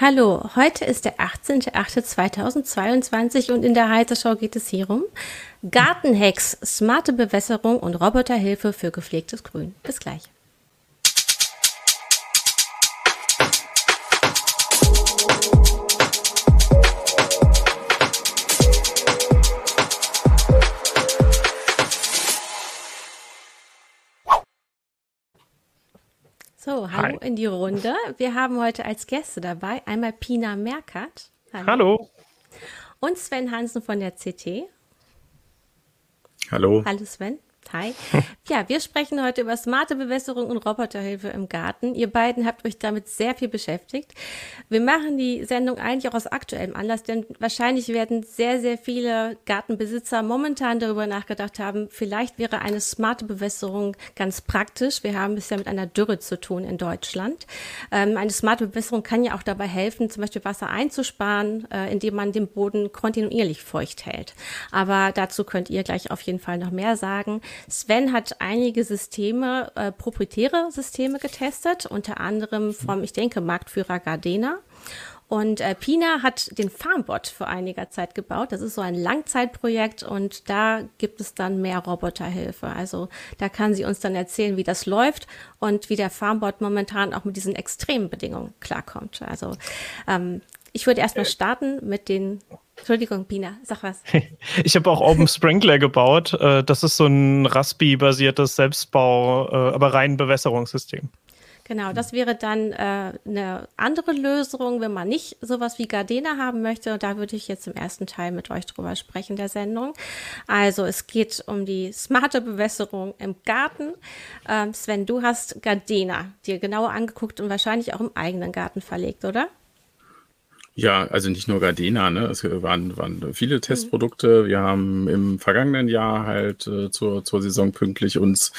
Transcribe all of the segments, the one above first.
Hallo, heute ist der 18.08.2022 und in der Heise Show geht es hier um Gartenhacks, smarte Bewässerung und Roboterhilfe für gepflegtes Grün. Bis gleich. So, hallo Hi. in die Runde. Wir haben heute als Gäste dabei einmal Pina Merkert. Hallo. hallo. Und Sven Hansen von der CT. Hallo. Hallo Sven. Hi. Ja, wir sprechen heute über smarte Bewässerung und Roboterhilfe im Garten. Ihr beiden habt euch damit sehr viel beschäftigt. Wir machen die Sendung eigentlich auch aus aktuellem Anlass, denn wahrscheinlich werden sehr, sehr viele Gartenbesitzer momentan darüber nachgedacht haben, vielleicht wäre eine smarte Bewässerung ganz praktisch. Wir haben bisher mit einer Dürre zu tun in Deutschland. Ähm, eine smarte Bewässerung kann ja auch dabei helfen, zum Beispiel Wasser einzusparen, äh, indem man den Boden kontinuierlich feucht hält. Aber dazu könnt ihr gleich auf jeden Fall noch mehr sagen. Sven hat einige Systeme, äh, proprietäre Systeme getestet, unter anderem vom, ich denke, Marktführer Gardena. Und äh, Pina hat den Farmbot vor einiger Zeit gebaut. Das ist so ein Langzeitprojekt und da gibt es dann mehr Roboterhilfe. Also da kann sie uns dann erzählen, wie das läuft und wie der Farmbot momentan auch mit diesen extremen Bedingungen klarkommt. Also ähm, ich würde erstmal starten mit den Entschuldigung, Pina, sag was. Ich habe auch Open Sprinkler gebaut. Äh, das ist so ein Raspi-basiertes Selbstbau, äh, aber rein Bewässerungssystem. Genau, das wäre dann äh, eine andere Lösung, wenn man nicht sowas wie Gardena haben möchte. Und da würde ich jetzt im ersten Teil mit euch drüber sprechen der Sendung. Also es geht um die smarte Bewässerung im Garten. Ähm, Sven, du hast Gardena dir genauer angeguckt und wahrscheinlich auch im eigenen Garten verlegt, oder? Ja, also nicht nur Gardena, ne? Es waren, waren viele mhm. Testprodukte. Wir haben im vergangenen Jahr halt äh, zur, zur Saison pünktlich uns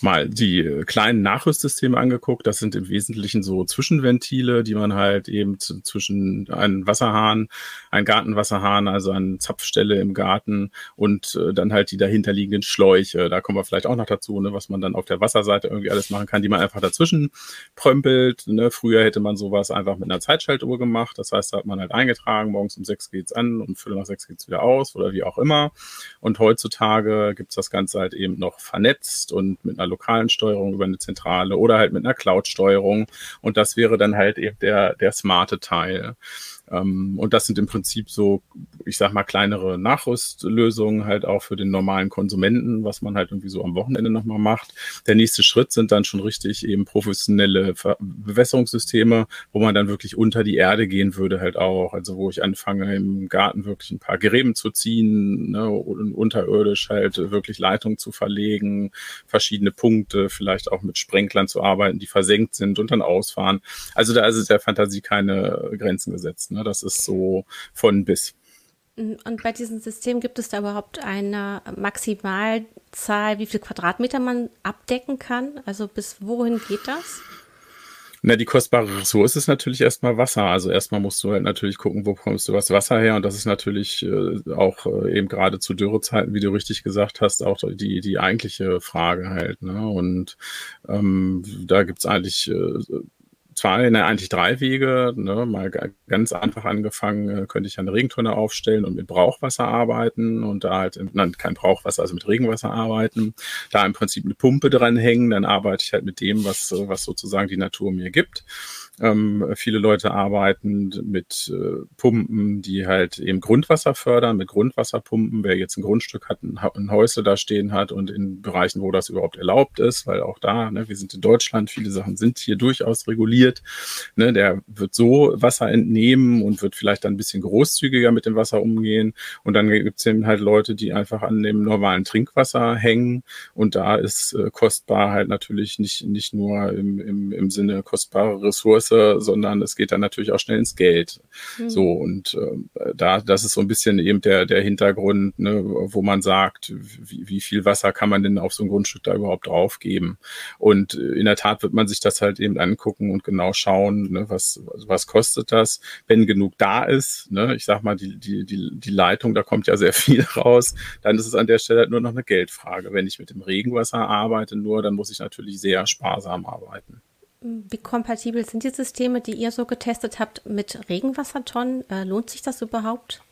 mal die kleinen Nachrüstsysteme angeguckt. Das sind im Wesentlichen so Zwischenventile, die man halt eben zwischen einem Wasserhahn, ein Gartenwasserhahn, also eine Zapfstelle im Garten und äh, dann halt die dahinterliegenden Schläuche. Da kommen wir vielleicht auch noch dazu, ne, was man dann auf der Wasserseite irgendwie alles machen kann, die man einfach dazwischen prömpelt. Ne? Früher hätte man sowas einfach mit einer Zeitschaltuhr gemacht. Das heißt, da man halt eingetragen, morgens um sechs geht's an, um Viertel nach sechs geht's wieder aus oder wie auch immer. Und heutzutage gibt's das Ganze halt eben noch vernetzt und mit einer lokalen Steuerung über eine Zentrale oder halt mit einer Cloud-Steuerung. Und das wäre dann halt eben der, der smarte Teil. Ähm, und das sind im Prinzip so, ich sag mal, kleinere Nachrüstlösungen halt auch für den normalen Konsumenten, was man halt irgendwie so am Wochenende nochmal macht. Der nächste Schritt sind dann schon richtig eben professionelle Bewässerungssysteme, wo man dann wirklich unter die Erde gehen würde halt auch. Also wo ich anfange im Garten wirklich ein paar Gräben zu ziehen, ne, und unterirdisch halt wirklich Leitungen zu verlegen, verschiedene Punkte, vielleicht auch mit Sprenklern zu arbeiten, die versenkt sind und dann ausfahren. Also da ist es der Fantasie keine Grenzen gesetzt. Ne? Ne? Das ist so von bis. Und bei diesem System gibt es da überhaupt eine Maximalzahl, wie viel Quadratmeter man abdecken kann? Also bis wohin geht das? Na, die kostbare Ressource ist natürlich erstmal Wasser. Also erstmal musst du halt natürlich gucken, wo bekommst du das Wasser her. Und das ist natürlich äh, auch äh, eben gerade zu Dürrezeiten, wie du richtig gesagt hast, auch die, die eigentliche Frage halt. Ne? Und ähm, da gibt's eigentlich äh, zwei, ne, eigentlich drei Wege. Ne? Mal ganz einfach angefangen, äh, könnte ich eine Regentonne aufstellen und mit Brauchwasser arbeiten und da halt, nein, kein Brauchwasser, also mit Regenwasser arbeiten. Da im Prinzip eine Pumpe dran hängen, dann arbeite ich halt mit dem, was, was sozusagen die Natur mir gibt. Ähm, viele Leute arbeiten mit äh, Pumpen, die halt eben Grundwasser fördern, mit Grundwasserpumpen. Wer jetzt ein Grundstück hat, ein, ein Häusle da stehen hat und in Bereichen, wo das überhaupt erlaubt ist, weil auch da, ne, wir sind in Deutschland, viele Sachen sind hier durchaus reguliert. Ne, der wird so Wasser entnehmen und wird vielleicht dann ein bisschen großzügiger mit dem Wasser umgehen. Und dann gibt es eben halt Leute, die einfach an dem normalen Trinkwasser hängen. Und da ist äh, kostbar halt natürlich nicht, nicht nur im, im, im Sinne kostbare Ressourcen, Größe, sondern es geht dann natürlich auch schnell ins Geld. Mhm. So und äh, da, das ist so ein bisschen eben der der Hintergrund, ne, wo man sagt, wie, wie viel Wasser kann man denn auf so ein Grundstück da überhaupt draufgeben? Und in der Tat wird man sich das halt eben angucken und genau schauen, ne, was was kostet das, wenn genug da ist. Ne, ich sag mal, die die die die Leitung, da kommt ja sehr viel raus. Dann ist es an der Stelle halt nur noch eine Geldfrage. Wenn ich mit dem Regenwasser arbeite, nur dann muss ich natürlich sehr sparsam arbeiten. Wie kompatibel sind die Systeme, die ihr so getestet habt mit Regenwassertonnen? Äh, lohnt sich das überhaupt?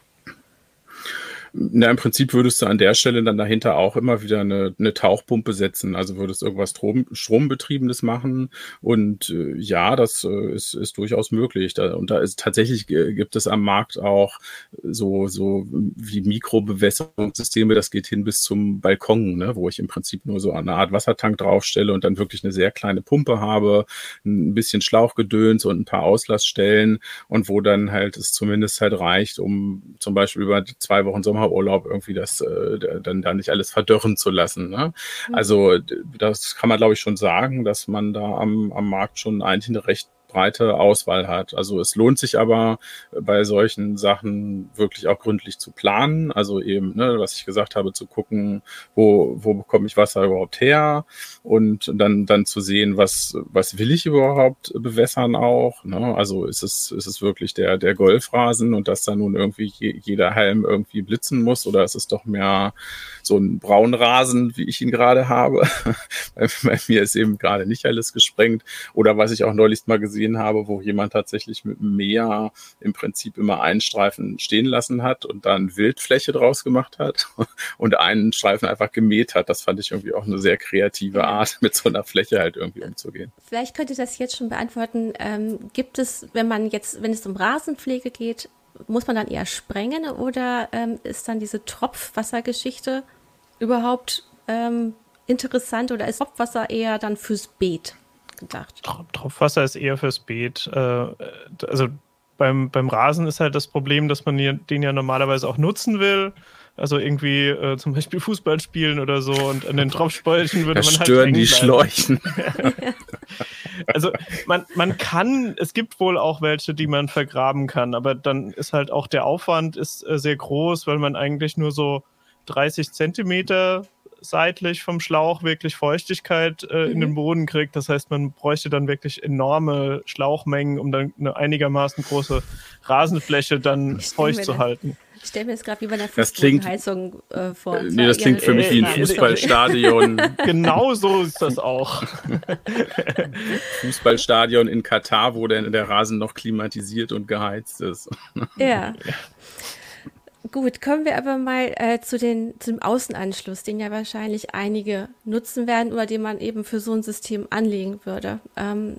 Na, im Prinzip würdest du an der Stelle dann dahinter auch immer wieder eine, eine Tauchpumpe setzen. Also würdest irgendwas Strom, Strombetriebenes machen. Und äh, ja, das äh, ist, ist durchaus möglich. Da, und da ist tatsächlich äh, gibt es am Markt auch so, so wie Mikrobewässerungssysteme. Das geht hin bis zum Balkon, ne, wo ich im Prinzip nur so eine Art Wassertank draufstelle und dann wirklich eine sehr kleine Pumpe habe, ein bisschen Schlauchgedöns und ein paar Auslassstellen und wo dann halt es zumindest halt reicht, um zum Beispiel über zwei Wochen Sommer Sommerurlaub irgendwie das äh, dann da nicht alles verdörren zu lassen. Ne? Mhm. Also das kann man glaube ich schon sagen, dass man da am, am Markt schon eigentlich eine recht breite Auswahl hat. Also es lohnt sich aber bei solchen Sachen wirklich auch gründlich zu planen. Also eben, ne, was ich gesagt habe, zu gucken, wo, wo bekomme ich Wasser überhaupt her und dann, dann zu sehen, was, was will ich überhaupt bewässern auch. Ne? Also ist es, ist es wirklich der, der Golfrasen und dass da nun irgendwie jeder Helm irgendwie blitzen muss oder ist es doch mehr so ein Braunrasen, wie ich ihn gerade habe? bei, bei mir ist eben gerade nicht alles gesprengt. Oder was ich auch neulich mal gesehen gesehen habe, wo jemand tatsächlich mit dem Meer im Prinzip immer einen Streifen stehen lassen hat und dann Wildfläche draus gemacht hat und einen Streifen einfach gemäht hat. Das fand ich irgendwie auch eine sehr kreative Art, mit so einer Fläche halt irgendwie umzugehen. Vielleicht könnt ihr das jetzt schon beantworten. Ähm, gibt es, wenn man jetzt, wenn es um Rasenpflege geht, muss man dann eher sprengen oder ähm, ist dann diese Tropfwassergeschichte überhaupt ähm, interessant oder ist Tropfwasser eher dann fürs Beet? Gedacht. Tropfwasser ist eher fürs Beet. Äh, also beim, beim Rasen ist halt das Problem, dass man den ja normalerweise auch nutzen will. Also irgendwie äh, zum Beispiel Fußball spielen oder so und an den Tropfspeichen würde da man halt. Stören die Schläuchen. also man, man kann, es gibt wohl auch welche, die man vergraben kann, aber dann ist halt auch der Aufwand ist äh, sehr groß, weil man eigentlich nur so 30 Zentimeter seitlich vom Schlauch wirklich Feuchtigkeit äh, mhm. in den mhm. Boden kriegt. Das heißt, man bräuchte dann wirklich enorme Schlauchmengen, um dann eine einigermaßen große Rasenfläche dann feucht zu halten. Ich stelle mir jetzt gerade wie bei einer Fußbodenheizung äh, vor. Äh, nee, das klingt für mich wie ein Fußballstadion. genau so ist das auch. Fußballstadion in Katar, wo denn der Rasen noch klimatisiert und geheizt ist. Ja. Gut, kommen wir aber mal äh, zu, den, zu dem Außenanschluss, den ja wahrscheinlich einige nutzen werden oder den man eben für so ein System anlegen würde. Ähm,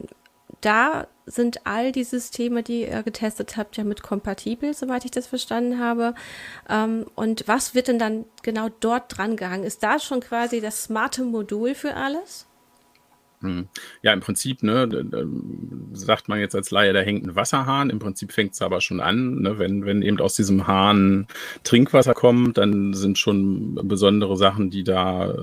da sind all die Systeme, die ihr getestet habt, ja mit kompatibel, soweit ich das verstanden habe. Ähm, und was wird denn dann genau dort dran gehangen? Ist da schon quasi das smarte Modul für alles? Hm. Ja, im Prinzip, ne, sagt man jetzt als Laie, da hängt ein Wasserhahn. Im Prinzip fängt es aber schon an. Ne, wenn, wenn eben aus diesem Hahn Trinkwasser kommt, dann sind schon besondere Sachen, die da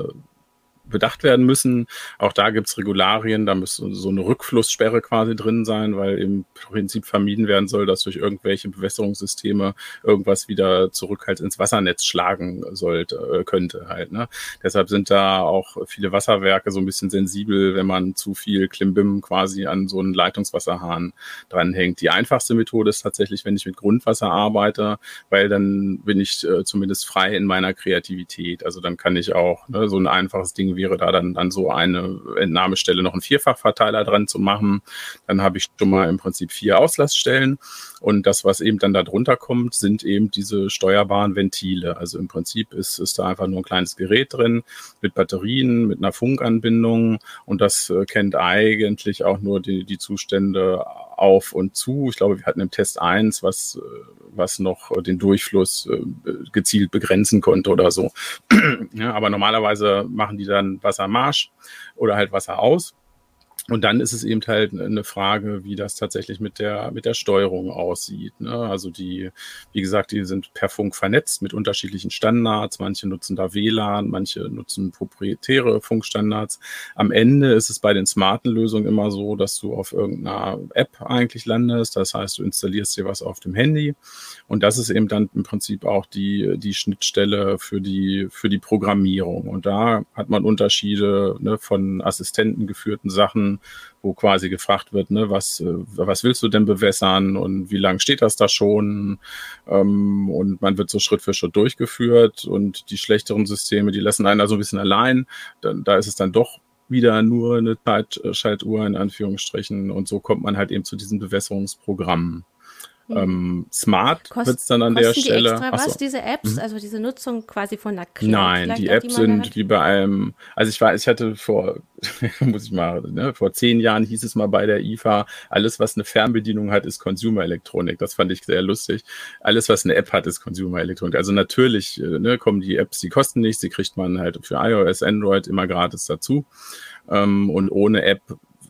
bedacht werden müssen. Auch da gibt's Regularien, da müsste so eine Rückflusssperre quasi drin sein, weil im Prinzip vermieden werden soll, dass durch irgendwelche Bewässerungssysteme irgendwas wieder zurück halt ins Wassernetz schlagen sollte, äh, könnte halt. Ne? Deshalb sind da auch viele Wasserwerke so ein bisschen sensibel, wenn man zu viel Klimbim quasi an so einen Leitungswasserhahn dranhängt. Die einfachste Methode ist tatsächlich, wenn ich mit Grundwasser arbeite, weil dann bin ich äh, zumindest frei in meiner Kreativität. Also dann kann ich auch ne, so ein einfaches Ding wie wäre da dann an so eine Entnahmestelle noch einen Vierfachverteiler dran zu machen. Dann habe ich schon mal im Prinzip vier Auslassstellen. Und das, was eben dann da drunter kommt, sind eben diese steuerbaren Ventile. Also im Prinzip ist, ist da einfach nur ein kleines Gerät drin mit Batterien, mit einer Funkanbindung. Und das äh, kennt eigentlich auch nur die, die Zustände auf und zu. Ich glaube, wir hatten im Test eins, was, äh, was noch den Durchfluss äh, gezielt begrenzen konnte oder so. ja, aber normalerweise machen die dann Wassermarsch oder halt Wasser aus. Und dann ist es eben halt eine Frage, wie das tatsächlich mit der, mit der Steuerung aussieht. Ne? Also die, wie gesagt, die sind per Funk vernetzt mit unterschiedlichen Standards. Manche nutzen da WLAN, manche nutzen proprietäre Funkstandards. Am Ende ist es bei den smarten Lösungen immer so, dass du auf irgendeiner App eigentlich landest. Das heißt, du installierst dir was auf dem Handy. Und das ist eben dann im Prinzip auch die, die Schnittstelle für die, für die Programmierung. Und da hat man Unterschiede ne, von Assistenten geführten Sachen wo quasi gefragt wird, ne, was, äh, was willst du denn bewässern und wie lange steht das da schon? Ähm, und man wird so Schritt für Schritt durchgeführt und die schlechteren Systeme, die lassen einen da so ein bisschen allein. Da, da ist es dann doch wieder nur eine Zeitschaltuhr in Anführungsstrichen. Und so kommt man halt eben zu diesen Bewässerungsprogrammen. Hm. Ähm, smart wird es dann an der Stelle. Die extra was, diese Apps, mhm. also diese Nutzung quasi von der Cloud? Nein, die Apps sind wie bei einem, also ich weiß, ich hatte vor, muss ich mal, ne, vor zehn Jahren hieß es mal bei der IFA, alles was eine Fernbedienung hat, ist Consumer Elektronik. Das fand ich sehr lustig. Alles was eine App hat, ist Consumer Elektronik. Also natürlich äh, ne, kommen die Apps, die kosten nichts, die kriegt man halt für iOS, Android immer gratis dazu. Ähm, und ohne App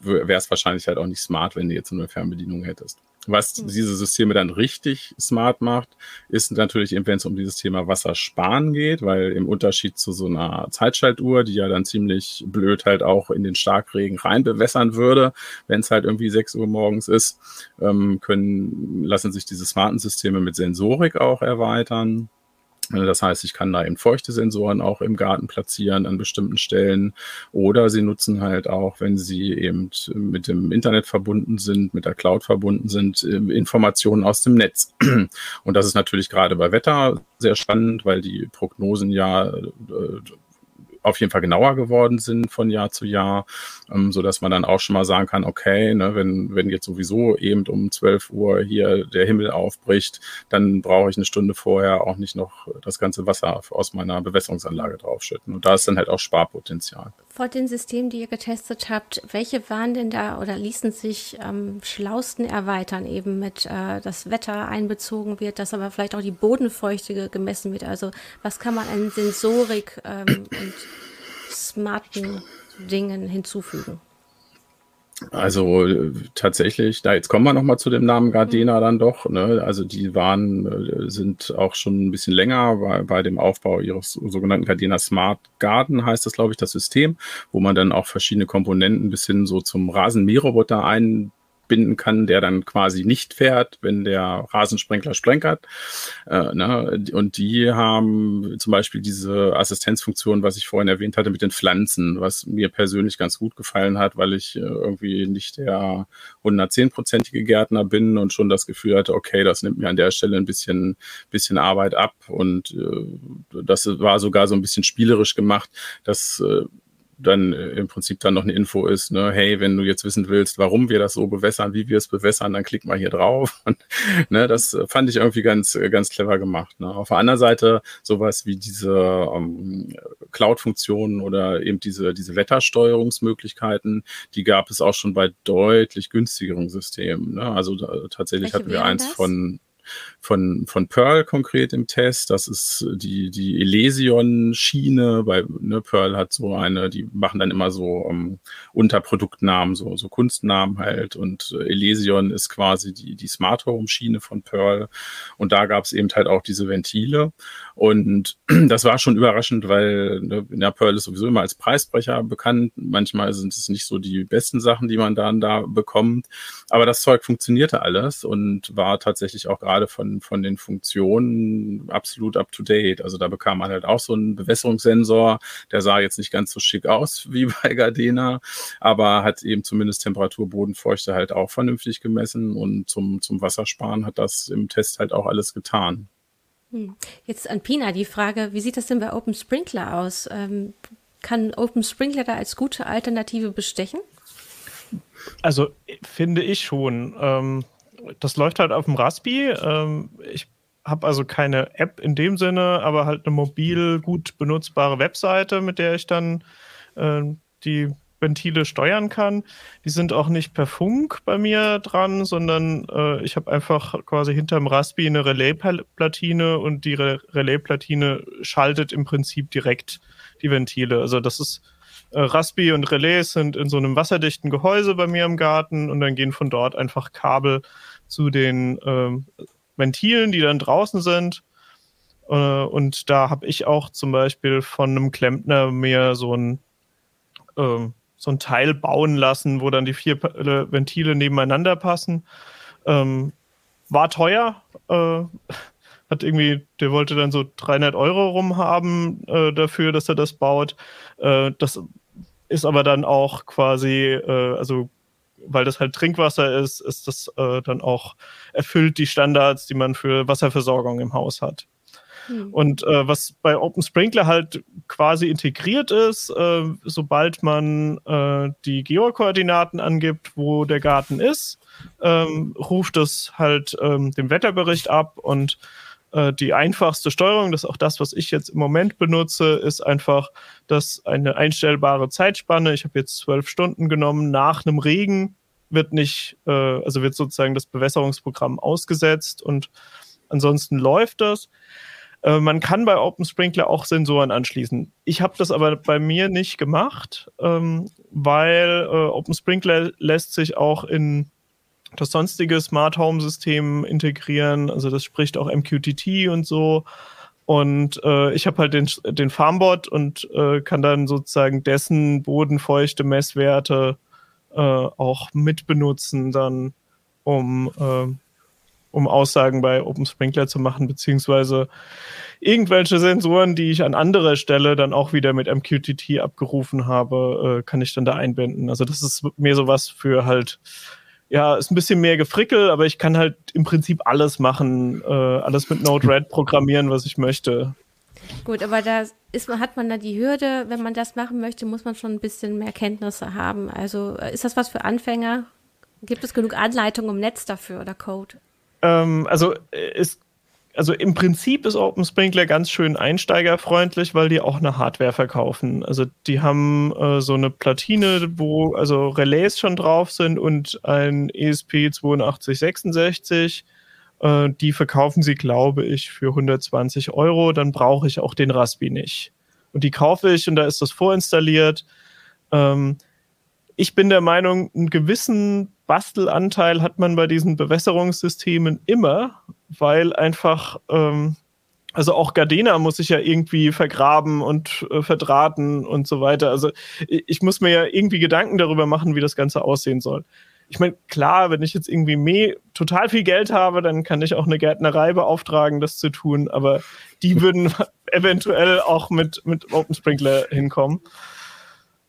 wäre es wahrscheinlich halt auch nicht smart, wenn du jetzt nur eine Fernbedienung hättest. Was hm. diese Systeme dann richtig smart macht, ist natürlich eben, wenn es um dieses Thema Wassersparen geht, weil im Unterschied zu so einer Zeitschaltuhr, die ja dann ziemlich blöd halt auch in den Starkregen rein bewässern würde, wenn es halt irgendwie 6 Uhr morgens ist, ähm, können, lassen sich diese smarten Systeme mit Sensorik auch erweitern. Das heißt, ich kann da eben feuchte Sensoren auch im Garten platzieren an bestimmten Stellen. Oder sie nutzen halt auch, wenn sie eben mit dem Internet verbunden sind, mit der Cloud verbunden sind, ähm, Informationen aus dem Netz. Und das ist natürlich gerade bei Wetter sehr spannend, weil die Prognosen ja äh, auf jeden Fall genauer geworden sind von Jahr zu Jahr, ähm, so dass man dann auch schon mal sagen kann, okay, ne, wenn, wenn jetzt sowieso eben um 12 Uhr hier der Himmel aufbricht, dann brauche ich eine Stunde vorher auch nicht noch das ganze Wasser aus meiner Bewässerungsanlage draufschütten. Und da ist dann halt auch Sparpotenzial. Vor den Systemen, die ihr getestet habt, welche waren denn da oder ließen sich am schlausten erweitern, eben mit äh, das Wetter einbezogen wird, dass aber vielleicht auch die Bodenfeuchte gemessen wird? Also was kann man an Sensorik ähm, und smarten Dingen hinzufügen? Also äh, tatsächlich, da jetzt kommen wir nochmal zu dem Namen Gardena dann doch. Ne? Also die waren, äh, sind auch schon ein bisschen länger bei, bei dem Aufbau ihres sogenannten Gardena Smart Garden, heißt das, glaube ich, das System, wo man dann auch verschiedene Komponenten bis hin so zum Rasenmäherroboter ein binden kann, der dann quasi nicht fährt, wenn der Rasensprenkler sprenkert. Äh, ne? Und die haben zum Beispiel diese Assistenzfunktion, was ich vorhin erwähnt hatte, mit den Pflanzen, was mir persönlich ganz gut gefallen hat, weil ich äh, irgendwie nicht der 110-prozentige Gärtner bin und schon das Gefühl hatte, okay, das nimmt mir an der Stelle ein bisschen, bisschen Arbeit ab. Und äh, das war sogar so ein bisschen spielerisch gemacht, dass äh, dann äh, im Prinzip dann noch eine Info ist, ne, hey, wenn du jetzt wissen willst, warum wir das so bewässern, wie wir es bewässern, dann klick mal hier drauf. Und, ne, das fand ich irgendwie ganz, ganz clever gemacht. Ne. Auf der anderen Seite sowas wie diese ähm, Cloud-Funktionen oder eben diese, diese Wettersteuerungsmöglichkeiten, die gab es auch schon bei deutlich günstigeren Systemen. Ne. Also da, tatsächlich Welche hatten wir eins das? von von, von Pearl konkret im Test. Das ist die, die Elysion-Schiene. Bei ne, Pearl hat so eine, die machen dann immer so um, ähm, Unterproduktnamen, so, so Kunstnamen halt. Und äh, Elysion ist quasi die, die Smart Home-Schiene von Pearl. Und da gab es eben halt auch diese Ventile. Und das war schon überraschend, weil ne, ja, Pearl ist sowieso immer als Preisbrecher bekannt. Manchmal sind es nicht so die besten Sachen, die man dann da bekommt. Aber das Zeug funktionierte alles und war tatsächlich auch gerade von, von den Funktionen absolut up to date. Also da bekam man halt auch so einen Bewässerungssensor. Der sah jetzt nicht ganz so schick aus wie bei Gardena, aber hat eben zumindest Temperatur, Bodenfeuchte halt auch vernünftig gemessen und zum, zum Wassersparen hat das im Test halt auch alles getan. Hm. Jetzt an Pina die Frage, wie sieht das denn bei Open Sprinkler aus? Ähm, kann Open Sprinkler da als gute Alternative bestechen? Also finde ich schon. Ähm, das läuft halt auf dem Raspi. Ähm, ich habe also keine App in dem Sinne, aber halt eine mobil gut benutzbare Webseite, mit der ich dann äh, die Ventile steuern kann. Die sind auch nicht per Funk bei mir dran, sondern äh, ich habe einfach quasi hinterm Raspi eine Relais-Platine und die Re Relais-Platine schaltet im Prinzip direkt die Ventile. Also das ist äh, Raspi und Relais sind in so einem wasserdichten Gehäuse bei mir im Garten und dann gehen von dort einfach Kabel zu den ähm, Ventilen, die dann draußen sind. Äh, und da habe ich auch zum Beispiel von einem Klempner mir so ein ähm, so ein Teil bauen lassen, wo dann die vier äh, Ventile nebeneinander passen. Ähm, war teuer. Äh, hat irgendwie, der wollte dann so 300 Euro rumhaben äh, dafür, dass er das baut. Äh, das ist aber dann auch quasi, äh, also weil das halt Trinkwasser ist, ist das äh, dann auch erfüllt die Standards, die man für Wasserversorgung im Haus hat. Mhm. Und äh, was bei Open Sprinkler halt quasi integriert ist, äh, sobald man äh, die Geokoordinaten angibt, wo der Garten ist, ähm, ruft es halt ähm, den Wetterbericht ab und äh, die einfachste Steuerung, das ist auch das, was ich jetzt im Moment benutze, ist einfach, dass eine einstellbare Zeitspanne, ich habe jetzt zwölf Stunden genommen, nach einem Regen wird nicht, äh, also wird sozusagen das Bewässerungsprogramm ausgesetzt und ansonsten läuft das. Äh, man kann bei Open Sprinkler auch Sensoren anschließen. Ich habe das aber bei mir nicht gemacht, ähm, weil äh, Open Sprinkler lässt sich auch in das sonstige Smart Home System integrieren. Also das spricht auch MQTT und so. Und äh, ich habe halt den, den Farmbot und äh, kann dann sozusagen dessen bodenfeuchte Messwerte äh, auch mitbenutzen, dann um, äh, um Aussagen bei Open Sprinkler zu machen, beziehungsweise irgendwelche Sensoren, die ich an anderer Stelle dann auch wieder mit MQTT abgerufen habe, äh, kann ich dann da einbinden. Also das ist mir sowas für halt ja, ist ein bisschen mehr Gefrickel, aber ich kann halt im Prinzip alles machen, äh, alles mit Node-RED programmieren, was ich möchte. Gut, aber da ist, hat man da die Hürde, wenn man das machen möchte, muss man schon ein bisschen mehr Kenntnisse haben. Also äh, ist das was für Anfänger? Gibt es genug Anleitungen im Netz dafür oder Code? Ähm, also es also im Prinzip ist Open Sprinkler ganz schön einsteigerfreundlich, weil die auch eine Hardware verkaufen. Also die haben äh, so eine Platine, wo also Relais schon drauf sind und ein ESP8266. Äh, die verkaufen sie, glaube ich, für 120 Euro. Dann brauche ich auch den Raspi nicht. Und die kaufe ich und da ist das vorinstalliert. Ähm, ich bin der Meinung, einen gewissen Bastelanteil hat man bei diesen Bewässerungssystemen immer, weil einfach, ähm, also auch Gardena muss ich ja irgendwie vergraben und äh, verdrahten und so weiter. Also ich, ich muss mir ja irgendwie Gedanken darüber machen, wie das Ganze aussehen soll. Ich meine, klar, wenn ich jetzt irgendwie mehr, total viel Geld habe, dann kann ich auch eine Gärtnerei beauftragen, das zu tun, aber die würden eventuell auch mit, mit Open Sprinkler hinkommen.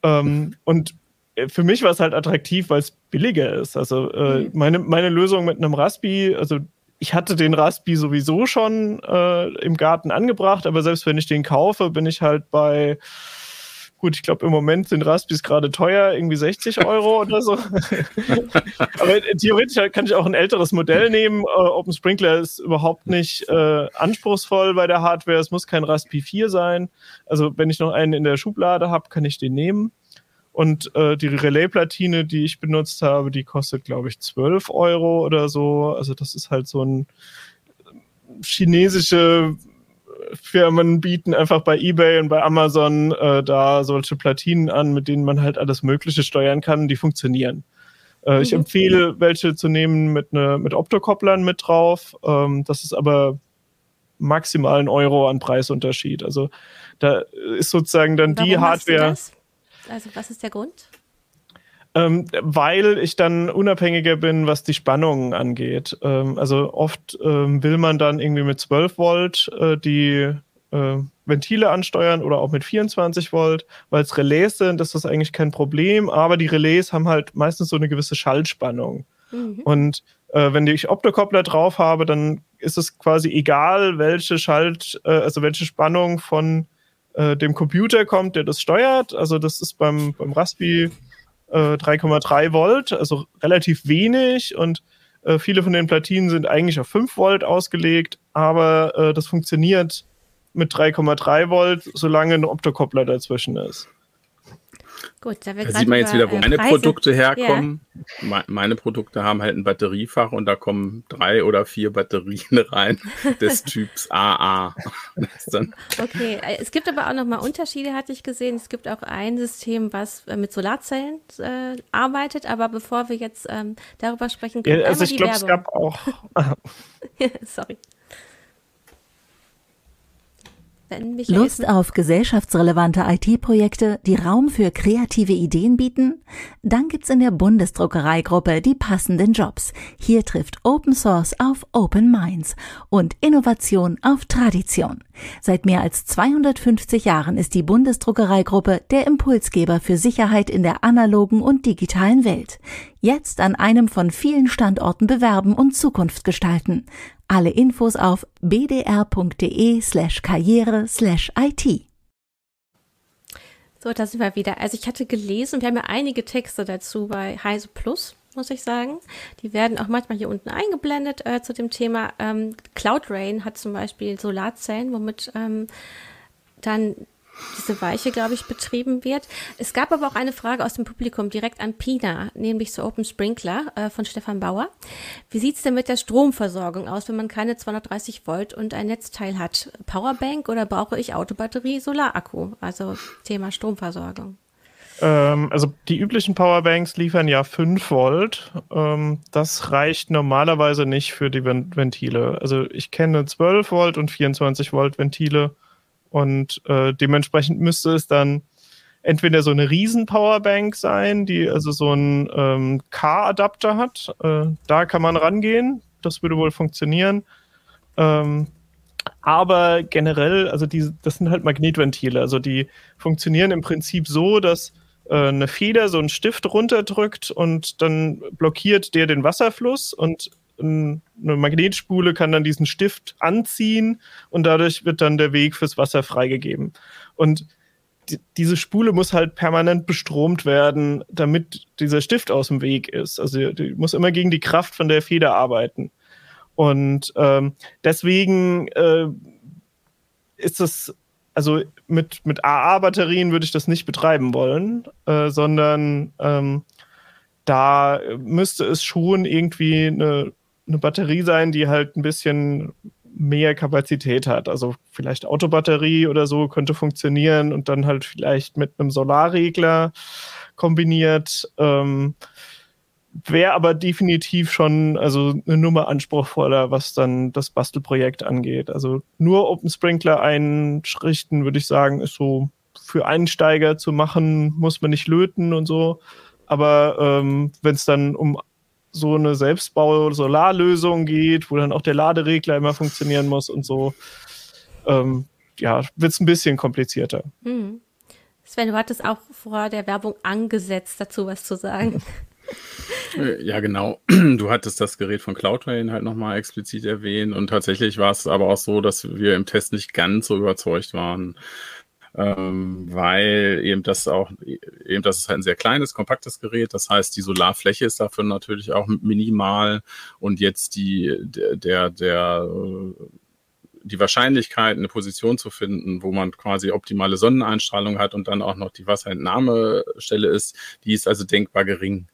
Ähm, und äh, für mich war es halt attraktiv, weil es billiger ist. Also äh, mhm. meine, meine Lösung mit einem Raspi, also ich hatte den Raspi sowieso schon äh, im Garten angebracht, aber selbst wenn ich den kaufe, bin ich halt bei, gut, ich glaube im Moment sind Raspis gerade teuer, irgendwie 60 Euro oder so. aber theoretisch kann ich auch ein älteres Modell nehmen. Äh, Open Sprinkler ist überhaupt nicht äh, anspruchsvoll bei der Hardware. Es muss kein Raspi 4 sein. Also wenn ich noch einen in der Schublade habe, kann ich den nehmen. Und äh, die Relay-Platine, die ich benutzt habe, die kostet, glaube ich, 12 Euro oder so. Also das ist halt so ein chinesische Firmen bieten einfach bei eBay und bei Amazon äh, da solche Platinen an, mit denen man halt alles Mögliche steuern kann. Die funktionieren. Äh, mhm. Ich empfehle, welche zu nehmen mit, ne, mit Optokopplern mit drauf. Ähm, das ist aber maximal ein Euro an Preisunterschied. Also da ist sozusagen dann Warum die Hardware. Also was ist der Grund? Ähm, weil ich dann unabhängiger bin, was die Spannungen angeht. Ähm, also oft ähm, will man dann irgendwie mit 12 Volt äh, die äh, Ventile ansteuern oder auch mit 24 Volt, weil es Relais sind, ist das eigentlich kein Problem, aber die Relais haben halt meistens so eine gewisse Schallspannung. Mhm. Und äh, wenn ich Optokoppler drauf habe, dann ist es quasi egal, welche Schalt, äh, also welche Spannung von äh, dem Computer kommt, der das steuert. Also das ist beim, beim Raspi äh, 3,3 Volt, also relativ wenig und äh, viele von den Platinen sind eigentlich auf 5 Volt ausgelegt, aber äh, das funktioniert mit 3,3 Volt, solange ein Optokoppler dazwischen ist. Gut, da, da sieht man jetzt wieder, wo äh, meine Preise. Produkte herkommen. Ja. Meine Produkte haben halt ein Batteriefach und da kommen drei oder vier Batterien rein des Typs AA. okay, äh, es gibt aber auch noch mal Unterschiede, hatte ich gesehen. Es gibt auch ein System, was äh, mit Solarzellen äh, arbeitet. Aber bevor wir jetzt ähm, darüber sprechen, kommt ja, also ich glaube, es gab auch. Sorry. Lust auf gesellschaftsrelevante IT-Projekte, die Raum für kreative Ideen bieten? Dann gibt's in der Bundesdruckereigruppe die passenden Jobs. Hier trifft Open Source auf Open Minds und Innovation auf Tradition. Seit mehr als 250 Jahren ist die Bundesdruckereigruppe der Impulsgeber für Sicherheit in der analogen und digitalen Welt. Jetzt an einem von vielen Standorten bewerben und Zukunft gestalten. Alle Infos auf bdr.de slash karriere slash IT. So, da sind wir wieder. Also ich hatte gelesen, wir haben ja einige Texte dazu bei Heise Plus, muss ich sagen. Die werden auch manchmal hier unten eingeblendet äh, zu dem Thema. Ähm, Cloud Rain hat zum Beispiel Solarzellen, womit ähm, dann diese Weiche, glaube ich, betrieben wird. Es gab aber auch eine Frage aus dem Publikum direkt an Pina, nämlich zu Open Sprinkler äh, von Stefan Bauer. Wie sieht's denn mit der Stromversorgung aus, wenn man keine 230 Volt und ein Netzteil hat? Powerbank oder brauche ich Autobatterie, Solarakku? Also Thema Stromversorgung. Ähm, also die üblichen Powerbanks liefern ja 5 Volt. Ähm, das reicht normalerweise nicht für die Ventile. Also ich kenne 12 Volt und 24 Volt Ventile und äh, dementsprechend müsste es dann entweder so eine riesen Powerbank sein, die also so einen ähm, K-Adapter hat. Äh, da kann man rangehen. Das würde wohl funktionieren. Ähm, aber generell, also die, das sind halt Magnetventile. Also die funktionieren im Prinzip so, dass äh, eine Feder so einen Stift runterdrückt und dann blockiert der den Wasserfluss und eine Magnetspule kann dann diesen Stift anziehen und dadurch wird dann der Weg fürs Wasser freigegeben. Und die, diese Spule muss halt permanent bestromt werden, damit dieser Stift aus dem Weg ist. Also die muss immer gegen die Kraft von der Feder arbeiten. Und ähm, deswegen äh, ist das, also mit, mit AA-Batterien würde ich das nicht betreiben wollen, äh, sondern ähm, da müsste es schon irgendwie eine eine Batterie sein, die halt ein bisschen mehr Kapazität hat. Also vielleicht Autobatterie oder so könnte funktionieren und dann halt vielleicht mit einem Solarregler kombiniert. Ähm, Wäre aber definitiv schon also eine Nummer anspruchsvoller, was dann das Bastelprojekt angeht. Also nur Open Sprinkler einrichten, würde ich sagen, ist so für Einsteiger zu machen, muss man nicht löten und so. Aber ähm, wenn es dann um so eine Selbstbau-Solarlösung geht, wo dann auch der Laderegler immer funktionieren muss und so, ähm, ja, wird es ein bisschen komplizierter. Mhm. Sven, du hattest auch vor der Werbung angesetzt, dazu was zu sagen. Äh, ja, genau. Du hattest das Gerät von Cloudtrain halt nochmal explizit erwähnt und tatsächlich war es aber auch so, dass wir im Test nicht ganz so überzeugt waren ähm, weil eben das auch, eben das ist halt ein sehr kleines, kompaktes Gerät. Das heißt, die Solarfläche ist dafür natürlich auch minimal und jetzt die, der, der, der die Wahrscheinlichkeit, eine Position zu finden, wo man quasi optimale Sonneneinstrahlung hat und dann auch noch die Wasserentnahmestelle ist, die ist also denkbar gering.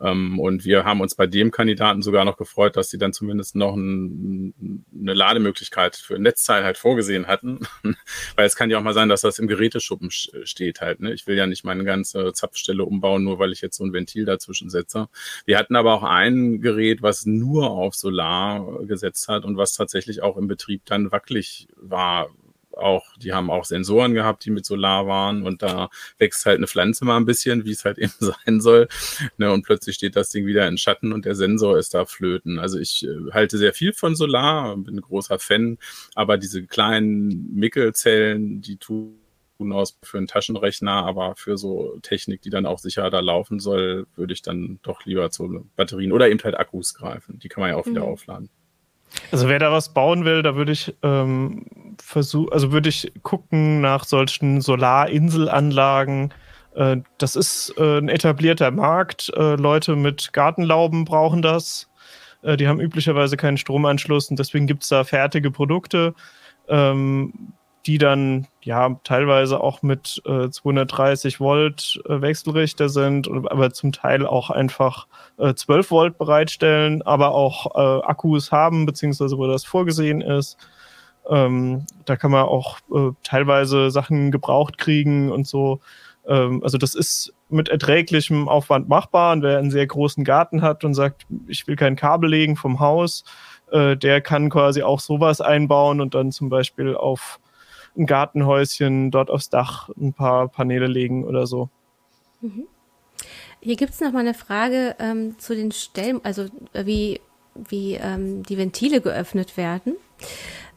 Ähm, und wir haben uns bei dem Kandidaten sogar noch gefreut, dass sie dann zumindest noch ein, eine Lademöglichkeit für ein Netzteil halt vorgesehen hatten. weil es kann ja auch mal sein, dass das im Geräteschuppen steht halt. Ne? Ich will ja nicht meine ganze Zapfstelle umbauen, nur weil ich jetzt so ein Ventil dazwischen setze. Wir hatten aber auch ein Gerät, was nur auf Solar gesetzt hat und was tatsächlich auch im Betrieb dann wackelig war, auch, die haben auch Sensoren gehabt, die mit Solar waren und da wächst halt eine Pflanze mal ein bisschen, wie es halt eben sein soll. Ne, und plötzlich steht das Ding wieder in Schatten und der Sensor ist da flöten. Also ich äh, halte sehr viel von Solar, bin ein großer Fan, aber diese kleinen Mickelzellen, die tun aus für einen Taschenrechner, aber für so Technik, die dann auch sicher da laufen soll, würde ich dann doch lieber zu Batterien oder eben halt Akkus greifen. Die kann man ja auch wieder mhm. aufladen. Also wer da was bauen will, da würde ich ähm, versuchen, also würde ich gucken nach solchen Solarinselanlagen. Äh, das ist äh, ein etablierter Markt. Äh, Leute mit Gartenlauben brauchen das. Äh, die haben üblicherweise keinen Stromanschluss und deswegen gibt es da fertige Produkte. Ähm, die dann ja teilweise auch mit äh, 230 Volt äh, Wechselrichter sind, aber zum Teil auch einfach äh, 12 Volt bereitstellen, aber auch äh, Akkus haben, beziehungsweise wo das vorgesehen ist. Ähm, da kann man auch äh, teilweise Sachen gebraucht kriegen und so. Ähm, also das ist mit erträglichem Aufwand machbar. Und wer einen sehr großen Garten hat und sagt, ich will kein Kabel legen vom Haus, äh, der kann quasi auch sowas einbauen und dann zum Beispiel auf ein Gartenhäuschen dort aufs Dach ein paar Paneele legen oder so. Hier gibt es noch mal eine Frage ähm, zu den Stellen, also äh, wie, wie ähm, die Ventile geöffnet werden.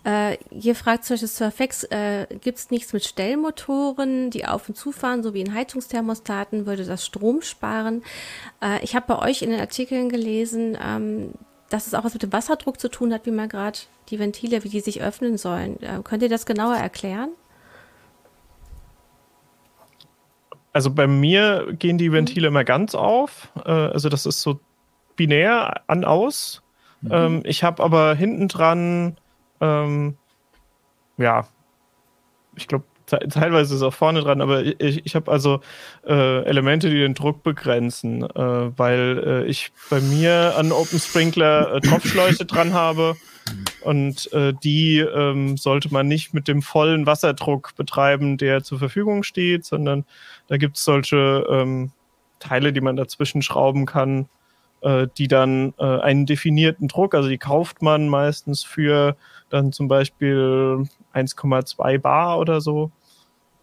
Äh, hier fragt zum Beispiel Surfex, äh, gibt es nichts mit Stellmotoren, die auf und zufahren, so wie in Heizungsthermostaten, würde das Strom sparen? Äh, ich habe bei euch in den Artikeln gelesen, ähm, dass es auch was mit dem Wasserdruck zu tun hat, wie man gerade die Ventile, wie die sich öffnen sollen. Äh, könnt ihr das genauer erklären? Also bei mir gehen die Ventile immer ganz auf. Äh, also das ist so binär an aus. Mhm. Ähm, ich habe aber hinten dran, ähm, ja, ich glaube, teilweise ist auch vorne dran, aber ich, ich habe also äh, Elemente, die den Druck begrenzen, äh, weil äh, ich bei mir an Open Sprinkler äh, Tropfschläuche dran habe und äh, die ähm, sollte man nicht mit dem vollen Wasserdruck betreiben, der zur Verfügung steht, sondern da gibt es solche ähm, Teile, die man dazwischen schrauben kann, äh, die dann äh, einen definierten Druck, also die kauft man meistens für dann zum Beispiel 1,2 Bar oder so.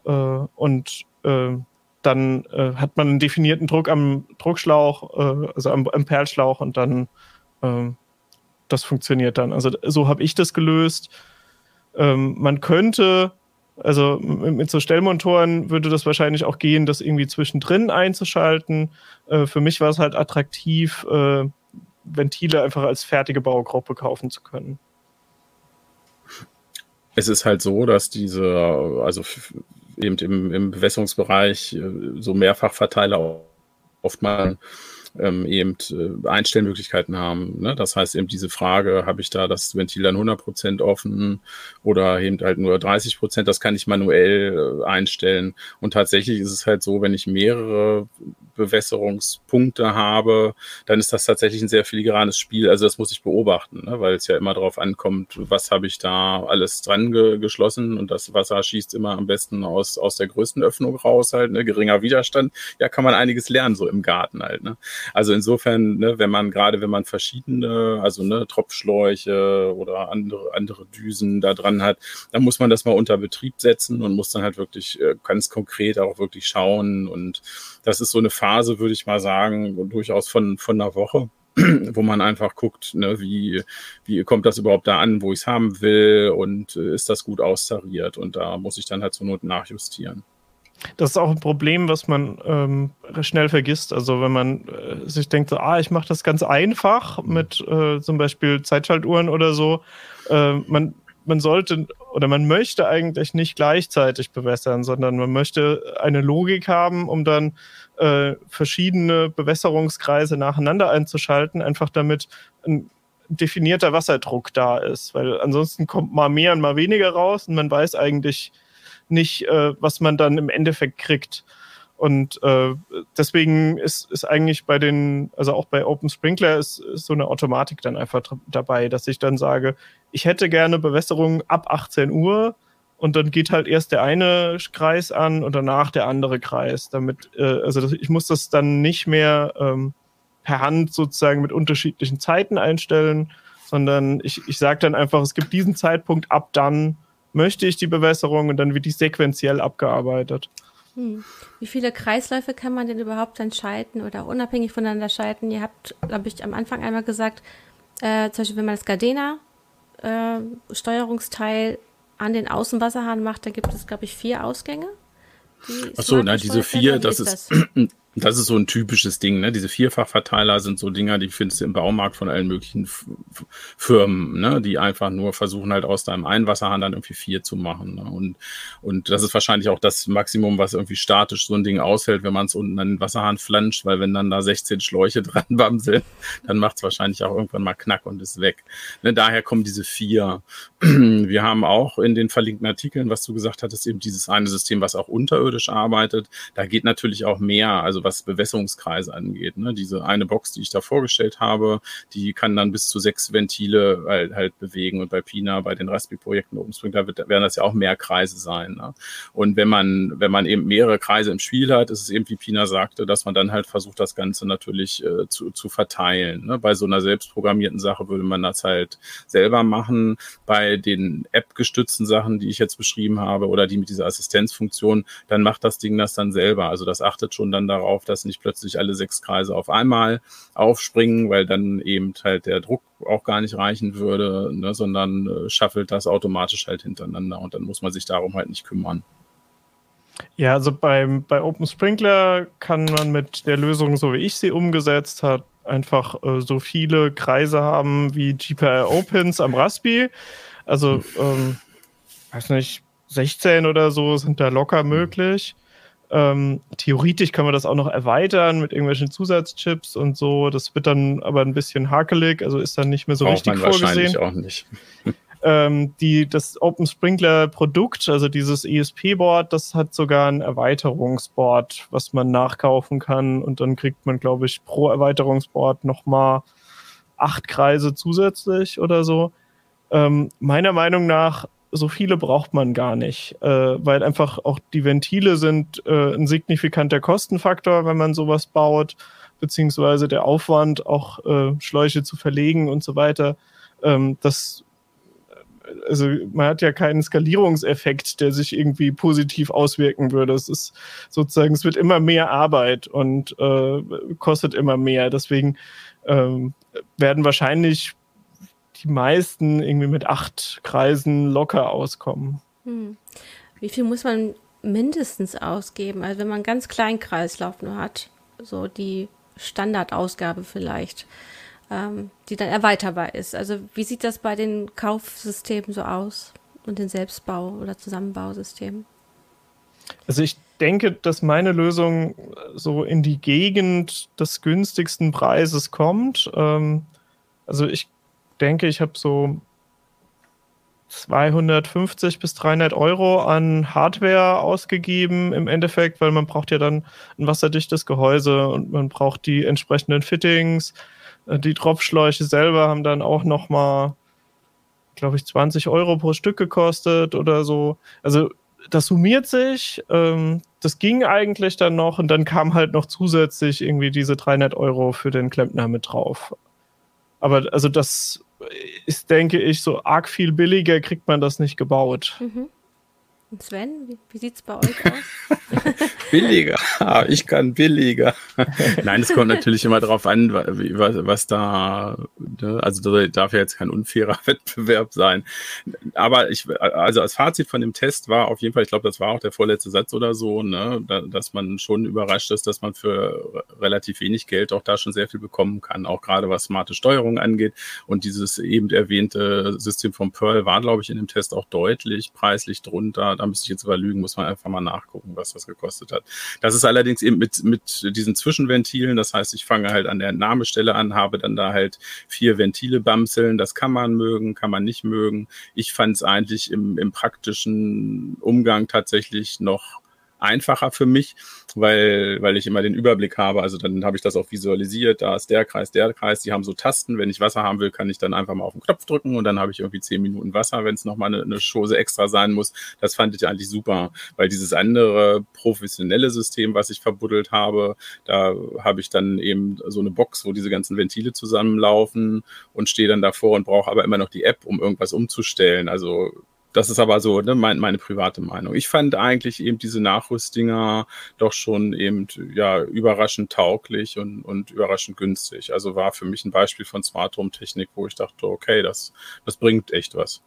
Äh, und äh, dann äh, hat man einen definierten Druck am Druckschlauch, äh, also am, am Perlschlauch und dann äh, das funktioniert dann. Also so habe ich das gelöst. Ähm, man könnte, also mit, so Stellmotoren würde das wahrscheinlich auch gehen, das irgendwie zwischendrin einzuschalten. Äh, für mich war es halt attraktiv, äh, Ventile einfach als fertige Baugruppe kaufen zu können. Es ist halt so, dass diese, also eben im, im Bewässerungsbereich äh, so Mehrfachverteiler oft mal ähm, eben äh, Einstellmöglichkeiten haben. Ne? Das heißt eben diese Frage, habe ich da das Ventil dann 100 Prozent offen oder eben halt nur 30 Prozent, das kann ich manuell äh, einstellen. Und tatsächlich ist es halt so, wenn ich mehrere Bewässerungspunkte habe, dann ist das tatsächlich ein sehr filigranes Spiel. Also das muss ich beobachten, ne? weil es ja immer darauf ankommt, was habe ich da alles dran ge geschlossen und das Wasser schießt immer am besten aus, aus der größten Öffnung raus halt, ne? geringer Widerstand. Ja, kann man einiges lernen so im Garten halt. Ne? Also insofern, ne, wenn man gerade, wenn man verschiedene, also ne, Tropfschläuche oder andere, andere Düsen da dran hat, dann muss man das mal unter Betrieb setzen und muss dann halt wirklich äh, ganz konkret auch wirklich schauen. Und das ist so eine Phase, würde ich mal sagen, durchaus von, von einer Woche wo man einfach guckt, ne, wie, wie kommt das überhaupt da an, wo ich es haben will und äh, ist das gut austariert und da muss ich dann halt zur Not nachjustieren. Das ist auch ein Problem, was man ähm, schnell vergisst. Also wenn man äh, sich denkt, so, ah, ich mache das ganz einfach mit äh, zum Beispiel Zeitschaltuhren oder so. Äh, man, man sollte oder man möchte eigentlich nicht gleichzeitig bewässern, sondern man möchte eine Logik haben, um dann äh, verschiedene Bewässerungskreise nacheinander einzuschalten, einfach damit ein definierter Wasserdruck da ist. Weil ansonsten kommt mal mehr und mal weniger raus und man weiß eigentlich, nicht, äh, was man dann im Endeffekt kriegt. Und äh, deswegen ist, ist eigentlich bei den, also auch bei Open Sprinkler ist, ist so eine Automatik dann einfach dabei, dass ich dann sage, ich hätte gerne Bewässerung ab 18 Uhr und dann geht halt erst der eine Kreis an und danach der andere Kreis. Damit, äh, also ich muss das dann nicht mehr ähm, per Hand sozusagen mit unterschiedlichen Zeiten einstellen, sondern ich, ich sage dann einfach, es gibt diesen Zeitpunkt, ab dann möchte ich die Bewässerung und dann wird die sequenziell abgearbeitet. Hm. Wie viele Kreisläufe kann man denn überhaupt dann schalten oder unabhängig voneinander schalten? Ihr habt, glaube ich, am Anfang einmal gesagt, äh, zum Beispiel, wenn man das Gardena-Steuerungsteil äh, an den Außenwasserhahn macht, da gibt es, glaube ich, vier Ausgänge. Achso, nein, diese vier, das ist, das? Das ist so ein typisches Ding, ne? Diese Vierfachverteiler sind so Dinger, die findest du im Baumarkt von allen möglichen F Firmen, ne? Die einfach nur versuchen halt aus deinem einen Wasserhahn dann irgendwie vier zu machen. Ne? Und, und das ist wahrscheinlich auch das Maximum, was irgendwie statisch so ein Ding aushält, wenn man es unten an den Wasserhahn flanscht, weil wenn dann da 16 Schläuche dran bamseln, dann macht es wahrscheinlich auch irgendwann mal Knack und ist weg. Ne? Daher kommen diese vier. Wir haben auch in den verlinkten Artikeln, was du gesagt hattest, eben dieses eine System, was auch unterirdisch arbeitet. Da geht natürlich auch mehr. Also was Bewässerungskreise angeht. Ne? Diese eine Box, die ich da vorgestellt habe, die kann dann bis zu sechs Ventile halt, halt bewegen. Und bei Pina, bei den Raspi-Projekten OpenSpring, da wird, werden das ja auch mehr Kreise sein. Ne? Und wenn man, wenn man eben mehrere Kreise im Spiel hat, ist es eben, wie Pina sagte, dass man dann halt versucht, das Ganze natürlich äh, zu, zu verteilen. Ne? Bei so einer selbstprogrammierten Sache würde man das halt selber machen. Bei den App-gestützten Sachen, die ich jetzt beschrieben habe, oder die mit dieser Assistenzfunktion, dann macht das Ding das dann selber. Also das achtet schon dann darauf, auf, dass nicht plötzlich alle sechs Kreise auf einmal aufspringen, weil dann eben halt der Druck auch gar nicht reichen würde, ne, sondern äh, schaffelt das automatisch halt hintereinander und dann muss man sich darum halt nicht kümmern. Ja, also beim, bei Open Sprinkler kann man mit der Lösung, so wie ich sie umgesetzt habe, einfach äh, so viele Kreise haben wie GPIO-Pins am Raspi. Also, ähm, weiß nicht, 16 oder so sind da locker mhm. möglich. Ähm, theoretisch kann man das auch noch erweitern mit irgendwelchen Zusatzchips und so. Das wird dann aber ein bisschen hakelig, also ist dann nicht mehr so Braucht richtig man vorgesehen. Wahrscheinlich auch nicht. ähm, die, das Open Sprinkler Produkt, also dieses ESP-Board, das hat sogar ein Erweiterungsboard, was man nachkaufen kann und dann kriegt man, glaube ich, pro Erweiterungsboard nochmal acht Kreise zusätzlich oder so. Ähm, meiner Meinung nach so viele braucht man gar nicht, äh, weil einfach auch die Ventile sind äh, ein signifikanter Kostenfaktor, wenn man sowas baut, beziehungsweise der Aufwand, auch äh, Schläuche zu verlegen und so weiter. Ähm, das, also man hat ja keinen Skalierungseffekt, der sich irgendwie positiv auswirken würde. Es ist sozusagen, es wird immer mehr Arbeit und äh, kostet immer mehr. Deswegen ähm, werden wahrscheinlich die meisten irgendwie mit acht Kreisen locker auskommen. Hm. Wie viel muss man mindestens ausgeben? Also wenn man einen ganz kleinen Kreislauf nur hat, so die Standardausgabe vielleicht, ähm, die dann erweiterbar ist. Also wie sieht das bei den Kaufsystemen so aus und den Selbstbau- oder Zusammenbausystemen? Also ich denke, dass meine Lösung so in die Gegend des günstigsten Preises kommt. Ähm, also ich denke, ich habe so 250 bis 300 Euro an Hardware ausgegeben im Endeffekt, weil man braucht ja dann ein wasserdichtes Gehäuse und man braucht die entsprechenden Fittings. Äh, die Tropfschläuche selber haben dann auch noch mal, glaube ich, 20 Euro pro Stück gekostet oder so. Also das summiert sich. Ähm, das ging eigentlich dann noch und dann kam halt noch zusätzlich irgendwie diese 300 Euro für den Klempner mit drauf. Aber also das ist, denke ich, so arg viel billiger kriegt man das nicht gebaut. Mhm. Sven, wie, wie sieht es bei euch aus? billiger, ah, ich kann billiger. Nein, es kommt natürlich immer darauf an, was, was da, ne, also da darf ja jetzt kein unfairer Wettbewerb sein. Aber ich, also als Fazit von dem Test war auf jeden Fall, ich glaube, das war auch der vorletzte Satz oder so, ne, dass man schon überrascht ist, dass man für relativ wenig Geld auch da schon sehr viel bekommen kann, auch gerade was smarte Steuerung angeht. Und dieses eben erwähnte System von Pearl war, glaube ich, in dem Test auch deutlich preislich drunter da müsste ich jetzt überlügen, muss man einfach mal nachgucken, was das gekostet hat. Das ist allerdings eben mit, mit diesen Zwischenventilen, das heißt, ich fange halt an der Nahmestelle an, habe dann da halt vier Ventile bamseln, das kann man mögen, kann man nicht mögen. Ich fand es eigentlich im, im praktischen Umgang tatsächlich noch einfacher für mich, weil, weil ich immer den Überblick habe. Also dann habe ich das auch visualisiert. Da ist der Kreis, der Kreis. Die haben so Tasten. Wenn ich Wasser haben will, kann ich dann einfach mal auf den Knopf drücken und dann habe ich irgendwie zehn Minuten Wasser, wenn es nochmal eine, eine Chose extra sein muss. Das fand ich eigentlich super, weil dieses andere professionelle System, was ich verbuddelt habe, da habe ich dann eben so eine Box, wo diese ganzen Ventile zusammenlaufen und stehe dann davor und brauche aber immer noch die App, um irgendwas umzustellen. Also das ist aber so ne, mein, meine private Meinung. Ich fand eigentlich eben diese Nachrüstdinger doch schon eben ja überraschend tauglich und, und überraschend günstig. Also war für mich ein Beispiel von Smart Home Technik, wo ich dachte, okay, das, das bringt echt was.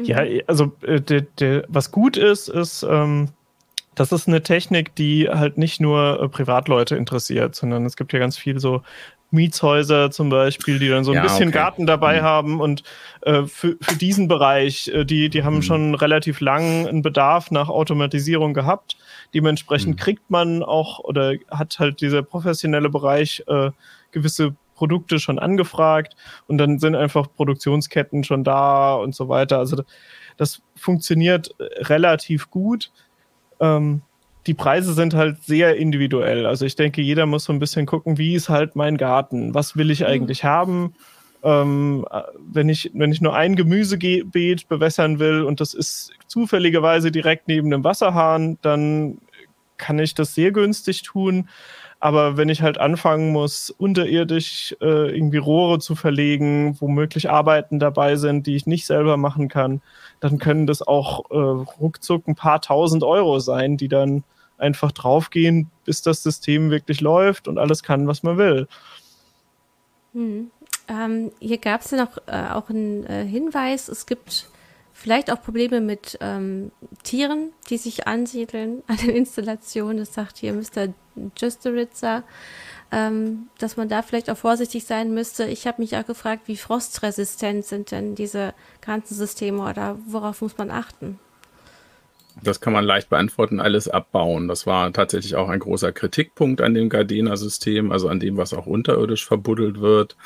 Ja, also äh, de, de, was gut ist, ist, ähm, das ist eine Technik, die halt nicht nur äh, Privatleute interessiert, sondern es gibt ja ganz viel so Mietshäuser zum Beispiel, die dann so ein ja, bisschen okay. Garten dabei mhm. haben und äh, für, für diesen Bereich, äh, die, die haben mhm. schon relativ lang einen Bedarf nach Automatisierung gehabt. Dementsprechend mhm. kriegt man auch oder hat halt dieser professionelle Bereich äh, gewisse Produkte schon angefragt und dann sind einfach Produktionsketten schon da und so weiter. Also das funktioniert relativ gut. Ähm, die Preise sind halt sehr individuell. Also ich denke, jeder muss so ein bisschen gucken, wie ist halt mein Garten? Was will ich mhm. eigentlich mhm. haben? Ähm, wenn, ich, wenn ich nur ein Gemüsebeet bewässern will und das ist zufälligerweise direkt neben dem Wasserhahn, dann kann ich das sehr günstig tun. Aber wenn ich halt anfangen muss, unterirdisch äh, irgendwie Rohre zu verlegen, womöglich Arbeiten dabei sind, die ich nicht selber machen kann, dann können das auch äh, ruckzuck ein paar tausend Euro sein, die dann einfach draufgehen, bis das System wirklich läuft und alles kann, was man will. Hm. Ähm, hier gab es ja noch äh, auch einen äh, Hinweis, es gibt vielleicht auch Probleme mit ähm, Tieren, die sich ansiedeln an den Installationen. Das sagt hier Mr. Justeritzer, ähm, dass man da vielleicht auch vorsichtig sein müsste. Ich habe mich auch gefragt, wie frostresistent sind denn diese ganzen Systeme oder worauf muss man achten? Das kann man leicht beantworten, alles abbauen. Das war tatsächlich auch ein großer Kritikpunkt an dem Gardena-System, also an dem, was auch unterirdisch verbuddelt wird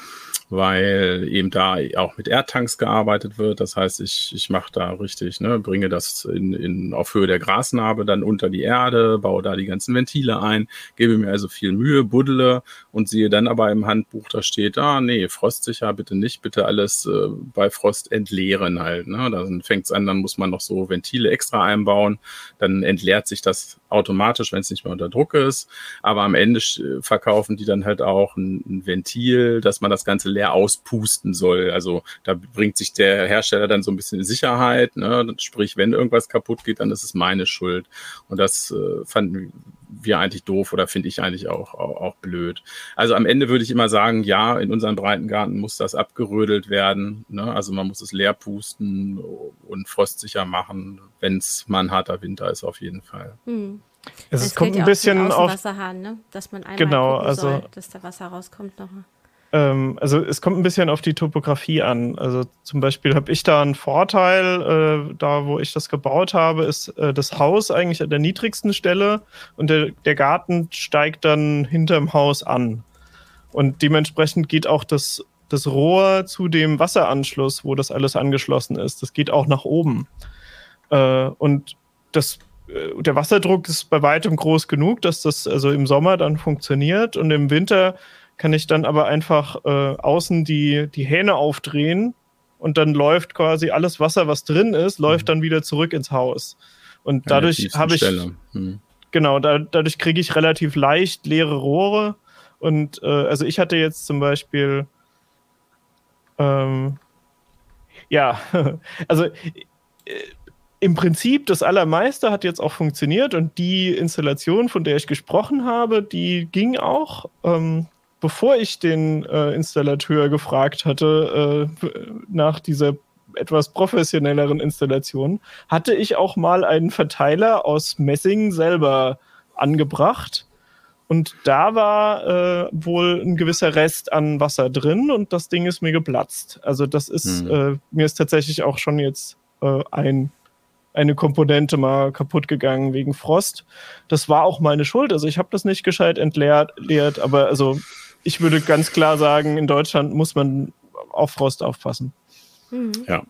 weil eben da auch mit Erdtanks gearbeitet wird. Das heißt, ich, ich mache da richtig, ne, bringe das in, in, auf Höhe der Grasnarbe dann unter die Erde, baue da die ganzen Ventile ein, gebe mir also viel Mühe, buddle und sehe dann aber im Handbuch, da steht, ah nee, frostsicher, bitte nicht, bitte alles äh, bei Frost entleeren halt. Ne? Dann fängt es an, dann muss man noch so Ventile extra einbauen, dann entleert sich das automatisch, wenn es nicht mehr unter Druck ist. Aber am Ende verkaufen die dann halt auch ein, ein Ventil, dass man das Ganze leer auspusten soll. Also da bringt sich der Hersteller dann so ein bisschen in Sicherheit. Ne? Sprich, wenn irgendwas kaputt geht, dann ist es meine Schuld. Und das äh, fanden wir eigentlich doof oder finde ich eigentlich auch, auch, auch blöd. Also am Ende würde ich immer sagen, ja, in unserem Breitengarten muss das abgerödelt werden. Ne? Also man muss es leer pusten und frostsicher machen, wenn es mal ein harter Winter ist, auf jeden Fall. Hm. Es, es kommt ein bisschen auf Wasserhahn, ne? dass man einmal genau, also, soll, dass da Wasser rauskommt nochmal. Ähm, also es kommt ein bisschen auf die Topografie an. Also zum Beispiel habe ich da einen Vorteil, äh, da wo ich das gebaut habe, ist äh, das Haus eigentlich an der niedrigsten Stelle und der, der Garten steigt dann hinterm Haus an. Und dementsprechend geht auch das, das Rohr zu dem Wasseranschluss, wo das alles angeschlossen ist, das geht auch nach oben. Äh, und das äh, der Wasserdruck ist bei weitem groß genug, dass das also im Sommer dann funktioniert und im Winter kann ich dann aber einfach äh, außen die, die Hähne aufdrehen und dann läuft quasi alles Wasser, was drin ist, läuft mhm. dann wieder zurück ins Haus. Und dadurch habe ich, mhm. genau, da, dadurch kriege ich relativ leicht leere Rohre. Und äh, also ich hatte jetzt zum Beispiel, ähm, ja, also äh, im Prinzip das Allermeiste hat jetzt auch funktioniert und die Installation, von der ich gesprochen habe, die ging auch. Ähm, bevor ich den äh, Installateur gefragt hatte äh, nach dieser etwas professionelleren Installation, hatte ich auch mal einen Verteiler aus Messing selber angebracht. Und da war äh, wohl ein gewisser Rest an Wasser drin und das Ding ist mir geplatzt. Also das ist, mhm. äh, mir ist tatsächlich auch schon jetzt äh, ein, eine Komponente mal kaputt gegangen wegen Frost. Das war auch meine Schuld. Also ich habe das nicht gescheit entleert, aber also ich würde ganz klar sagen, in Deutschland muss man auf Frost aufpassen. Mhm. Ja.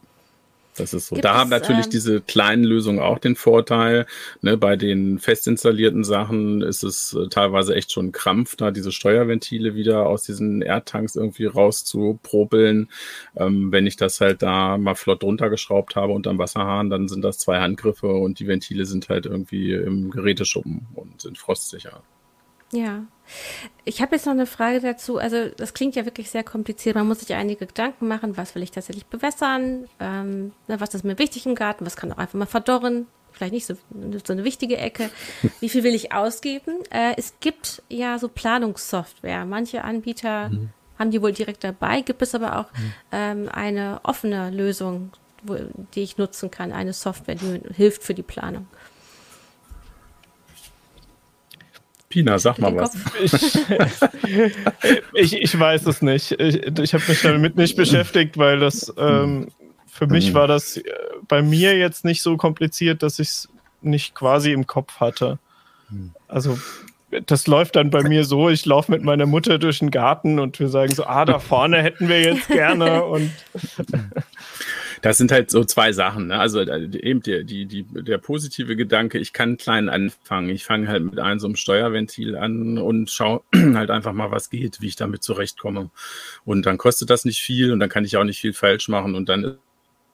Das ist so. Gibt da haben natürlich ähm, diese kleinen Lösungen auch den Vorteil. Ne, bei den fest installierten Sachen ist es äh, teilweise echt schon Krampf, da diese Steuerventile wieder aus diesen Erdtanks irgendwie rauszupropeln. Ähm, wenn ich das halt da mal flott drunter geschraubt habe unterm Wasserhahn, dann sind das zwei Handgriffe und die Ventile sind halt irgendwie im Geräteschuppen und sind frostsicher. Ja. Ich habe jetzt noch eine Frage dazu. Also, das klingt ja wirklich sehr kompliziert. Man muss sich einige Gedanken machen, was will ich tatsächlich bewässern, ähm, was ist mir wichtig im Garten, was kann auch einfach mal verdorren, vielleicht nicht so, so eine wichtige Ecke. Wie viel will ich ausgeben? Äh, es gibt ja so Planungssoftware. Manche Anbieter mhm. haben die wohl direkt dabei, gibt es aber auch mhm. ähm, eine offene Lösung, wo, die ich nutzen kann, eine Software, die mir hilft für die Planung. Pina, sag mal was. Ich, ich, weiß es nicht. Ich, ich habe mich damit nicht beschäftigt, weil das ähm, für mich mhm. war das äh, bei mir jetzt nicht so kompliziert, dass ich es nicht quasi im Kopf hatte. Mhm. Also das läuft dann bei mir so, ich laufe mit meiner Mutter durch den Garten und wir sagen so, ah, da vorne hätten wir jetzt gerne und Das sind halt so zwei Sachen. Ne? Also äh, eben der, die, die, der positive Gedanke, ich kann klein anfangen. Ich fange halt mit einem so einem Steuerventil an und schaue halt einfach mal, was geht, wie ich damit zurechtkomme. Und dann kostet das nicht viel und dann kann ich auch nicht viel falsch machen und dann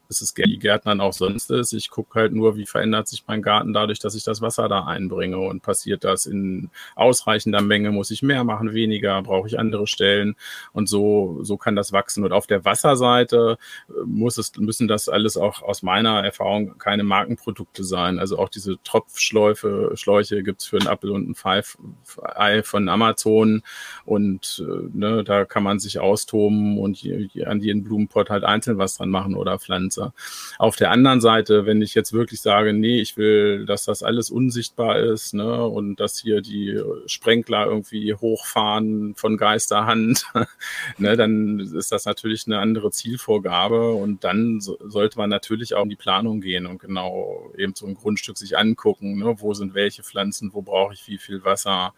ist es Gärtnern auch sonst ist. Ich gucke halt nur, wie verändert sich mein Garten dadurch, dass ich das Wasser da einbringe und passiert das in ausreichender Menge, muss ich mehr machen, weniger, brauche ich andere Stellen und so, so kann das wachsen. Und auf der Wasserseite äh, muss es, müssen das alles auch aus meiner Erfahrung keine Markenprodukte sein. Also auch diese Tropfschläufe, Schläuche gibt's für einen Apfel und ein Five Ei von Amazon und äh, ne, da kann man sich austoben und an jeden Blumenpott halt einzeln was dran machen oder pflanzen. Nutzer. Auf der anderen Seite, wenn ich jetzt wirklich sage, nee, ich will, dass das alles unsichtbar ist, ne, und dass hier die Sprenkler irgendwie hochfahren von Geisterhand, ne, dann ist das natürlich eine andere Zielvorgabe und dann so, sollte man natürlich auch in die Planung gehen und genau eben so ein Grundstück sich angucken, ne, wo sind welche Pflanzen, wo brauche ich wie viel Wasser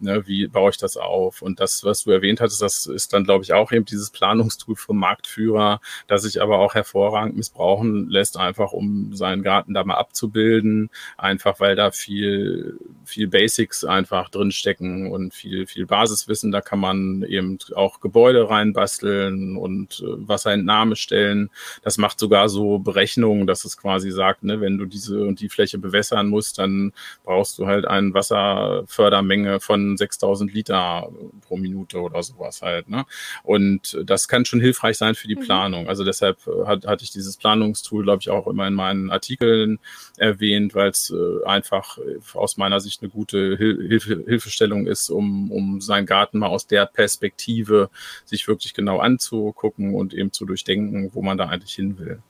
Ne, wie baue ich das auf? Und das, was du erwähnt hattest, das ist dann, glaube ich, auch eben dieses Planungstool für Marktführer, das sich aber auch hervorragend missbrauchen lässt, einfach um seinen Garten da mal abzubilden, einfach weil da viel, viel Basics einfach drinstecken und viel, viel Basiswissen. Da kann man eben auch Gebäude reinbasteln und äh, Wasserentnahme stellen. Das macht sogar so Berechnungen, dass es quasi sagt, ne, wenn du diese und die Fläche bewässern musst, dann brauchst du halt eine Wasserfördermenge von 6000 Liter pro Minute oder sowas halt. Ne? Und das kann schon hilfreich sein für die mhm. Planung. Also deshalb äh, hat, hatte ich dieses Planungstool, glaube ich, auch immer in meinen Artikeln erwähnt, weil es äh, einfach äh, aus meiner Sicht eine gute Hil Hilfe, Hilfestellung ist, um, um seinen Garten mal aus der Perspektive sich wirklich genau anzugucken und eben zu durchdenken, wo man da eigentlich hin will.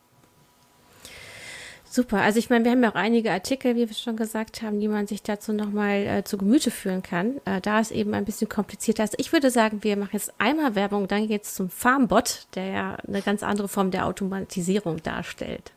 Super. Also ich meine, wir haben ja auch einige Artikel, wie wir schon gesagt haben, die man sich dazu nochmal äh, zu Gemüte führen kann. Äh, da ist eben ein bisschen komplizierter. Also ich würde sagen, wir machen jetzt einmal Werbung, dann geht's zum Farmbot, der ja eine ganz andere Form der Automatisierung darstellt.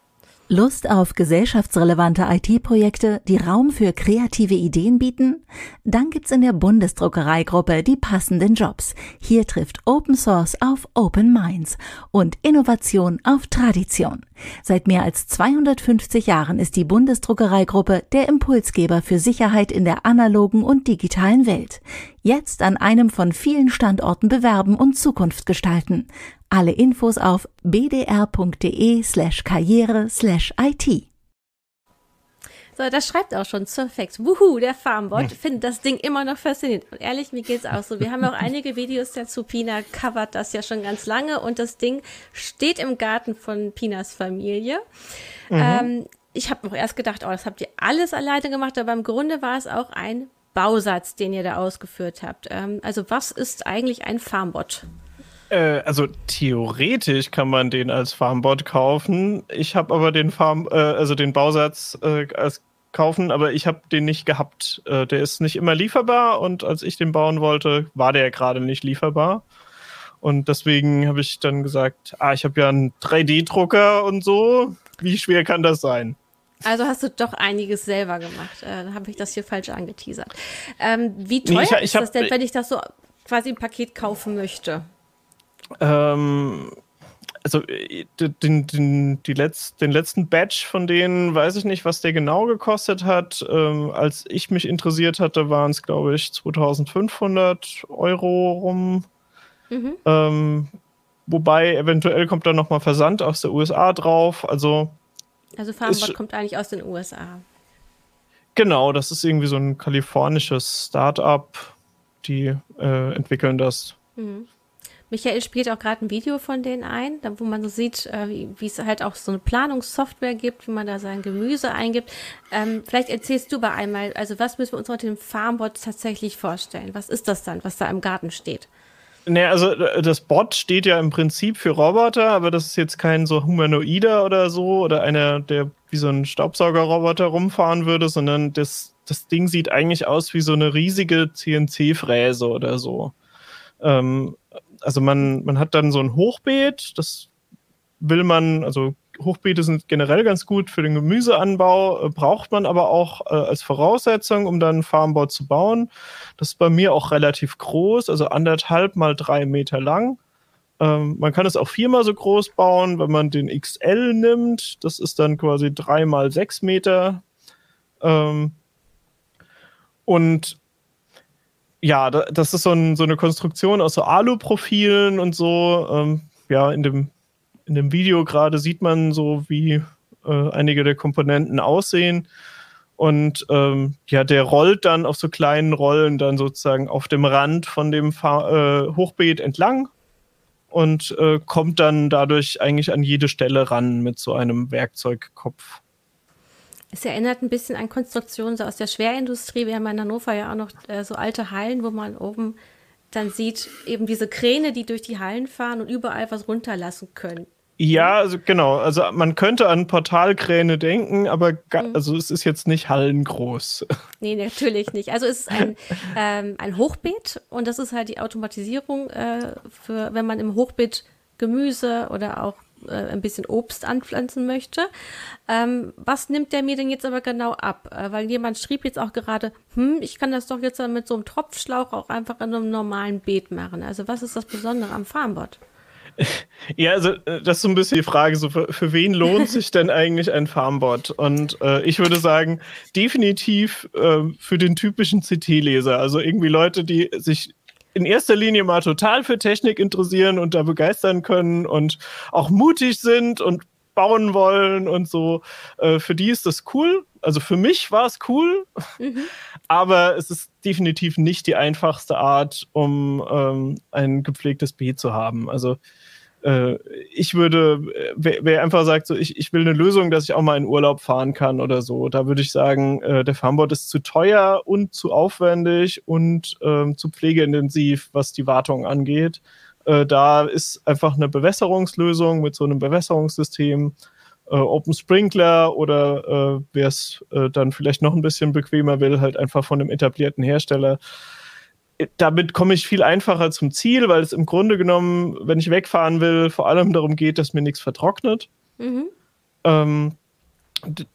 Lust auf gesellschaftsrelevante IT-Projekte, die Raum für kreative Ideen bieten? Dann gibt's in der Bundesdruckereigruppe die passenden Jobs. Hier trifft Open Source auf Open Minds und Innovation auf Tradition. Seit mehr als 250 Jahren ist die Bundesdruckereigruppe der Impulsgeber für Sicherheit in der analogen und digitalen Welt. Jetzt an einem von vielen Standorten bewerben und Zukunft gestalten. Alle Infos auf bdr.de slash karriere slash IT. So, das schreibt auch schon Surfex. Wuhu, der Farmbot hm. findet das Ding immer noch faszinierend. Und ehrlich, mir geht's auch so. Wir haben auch einige Videos dazu. Pina covert das ja schon ganz lange und das Ding steht im Garten von Pinas Familie. Mhm. Ähm, ich habe noch erst gedacht, oh, das habt ihr alles alleine gemacht, aber im Grunde war es auch ein Bausatz, den ihr da ausgeführt habt. Ähm, also was ist eigentlich ein Farmbot? Äh, also theoretisch kann man den als Farmbot kaufen. Ich habe aber den Farm, äh, also den Bausatz äh, als kaufen, aber ich habe den nicht gehabt. Äh, der ist nicht immer lieferbar und als ich den bauen wollte, war der gerade nicht lieferbar. Und deswegen habe ich dann gesagt, ah, ich habe ja einen 3D-Drucker und so. Wie schwer kann das sein? Also hast du doch einiges selber gemacht. Äh, dann habe ich das hier falsch angeteasert. Ähm, wie teuer nee, ich, ich ist das denn, wenn ich das so quasi im Paket kaufen möchte? Ähm, also äh, den, den, die Letz-, den letzten Batch von denen weiß ich nicht, was der genau gekostet hat. Ähm, als ich mich interessiert hatte, waren es, glaube ich, 2500 Euro rum. Mhm. Ähm, wobei eventuell kommt da nochmal Versand aus der USA drauf. Also, also Farmbot kommt eigentlich aus den USA. Genau, das ist irgendwie so ein kalifornisches Start-up. Die äh, entwickeln das. Mhm. Michael spielt auch gerade ein Video von denen ein, wo man so sieht, äh, wie, es halt auch so eine Planungssoftware gibt, wie man da sein Gemüse eingibt. Ähm, vielleicht erzählst du bei einmal, also was müssen wir uns unter dem Farmbot tatsächlich vorstellen? Was ist das dann, was da im Garten steht? Nee, also äh, das Bot steht ja im Prinzip für Roboter, aber das ist jetzt kein so Humanoider oder so oder einer, der wie so ein Staubsaugerroboter rumfahren würde, sondern das, das Ding sieht eigentlich aus wie so eine riesige CNC-Fräse oder so. Ähm, also man, man hat dann so ein Hochbeet, das will man, also Hochbeete sind generell ganz gut für den Gemüseanbau, äh, braucht man aber auch äh, als Voraussetzung, um dann einen Farmbau zu bauen. Das ist bei mir auch relativ groß, also anderthalb mal drei Meter lang. Ähm, man kann es auch viermal so groß bauen, wenn man den XL nimmt. Das ist dann quasi drei mal sechs Meter. Ähm, und ja, das ist so, ein, so, eine Konstruktion aus so Aluprofilen und so. Ähm, ja, in dem in dem Video gerade sieht man so, wie äh, einige der Komponenten aussehen. Und ähm, ja, der rollt dann auf so kleinen Rollen dann sozusagen auf dem Rand von dem Fahr äh, Hochbeet entlang und äh, kommt dann dadurch eigentlich an jede Stelle ran mit so einem Werkzeugkopf. Es erinnert ein bisschen an Konstruktionen so aus der Schwerindustrie. Wir haben in Hannover ja auch noch äh, so alte Hallen, wo man oben dann sieht eben diese Kräne, die durch die Hallen fahren und überall was runterlassen können. Ja, also genau. Also man könnte an Portalkräne denken, aber mhm. also es ist jetzt nicht hallengroß. Nee, natürlich nicht. Also es ist ein, ähm, ein Hochbeet und das ist halt die Automatisierung äh, für, wenn man im Hochbeet Gemüse oder auch äh, ein bisschen Obst anpflanzen möchte. Ähm, was nimmt der mir denn jetzt aber genau ab? Äh, weil jemand schrieb jetzt auch gerade, hm, ich kann das doch jetzt mit so einem Tropfschlauch auch einfach in einem normalen Beet machen. Also was ist das Besondere am Farmbot? Ja, also äh, das ist so ein bisschen die Frage, so für, für wen lohnt sich denn eigentlich ein Farmbot? Und äh, ich würde sagen, definitiv äh, für den typischen CT-Leser, also irgendwie Leute, die sich in erster Linie mal total für Technik interessieren und da begeistern können und auch mutig sind und bauen wollen und so. Äh, für die ist das cool. Also für mich war es cool, mhm. aber es ist definitiv nicht die einfachste Art, um ähm, ein gepflegtes B zu haben. Also äh, ich würde, wer, wer, einfach sagt, so ich, ich will eine Lösung, dass ich auch mal in Urlaub fahren kann oder so, da würde ich sagen, äh, der Farmbot ist zu teuer und zu aufwendig und ähm, zu pflegeintensiv, was die Wartung angeht. Äh, da ist einfach eine Bewässerungslösung mit so einem Bewässerungssystem, äh, Open Sprinkler oder äh, wer es äh, dann vielleicht noch ein bisschen bequemer will, halt einfach von einem etablierten Hersteller damit komme ich viel einfacher zum Ziel, weil es im Grunde genommen, wenn ich wegfahren will, vor allem darum geht, dass mir nichts vertrocknet. Mhm. Ähm,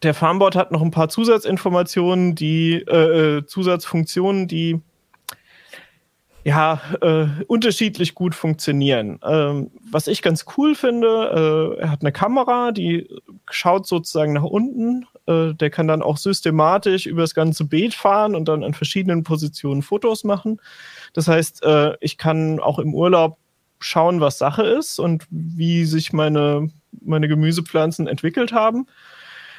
der Farmboard hat noch ein paar Zusatzinformationen, die äh, äh, Zusatzfunktionen, die ja äh, unterschiedlich gut funktionieren. Ähm, was ich ganz cool finde, äh, er hat eine Kamera, die schaut sozusagen nach unten äh, der kann dann auch systematisch über das ganze Beet fahren und dann an verschiedenen Positionen Fotos machen. Das heißt, äh, ich kann auch im Urlaub schauen, was Sache ist und wie sich meine, meine Gemüsepflanzen entwickelt haben.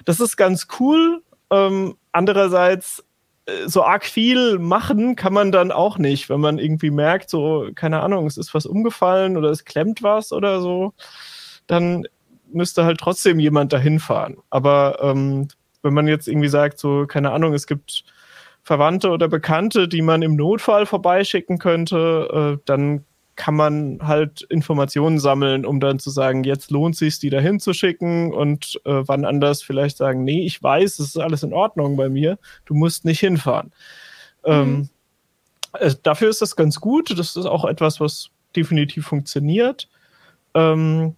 Das ist ganz cool. Ähm, andererseits, äh, so arg viel machen kann man dann auch nicht, wenn man irgendwie merkt, so, keine Ahnung, es ist was umgefallen oder es klemmt was oder so, dann müsste halt trotzdem jemand dahin fahren. Aber ähm, wenn man jetzt irgendwie sagt, so, keine Ahnung, es gibt Verwandte oder Bekannte, die man im Notfall vorbeischicken könnte, äh, dann kann man halt Informationen sammeln, um dann zu sagen, jetzt lohnt es sich, die dahin zu schicken und äh, wann anders vielleicht sagen, nee, ich weiß, es ist alles in Ordnung bei mir, du musst nicht hinfahren. Ähm, mhm. Ähm, äh, dafür ist das ganz gut. Das ist auch etwas, was definitiv funktioniert. Ähm,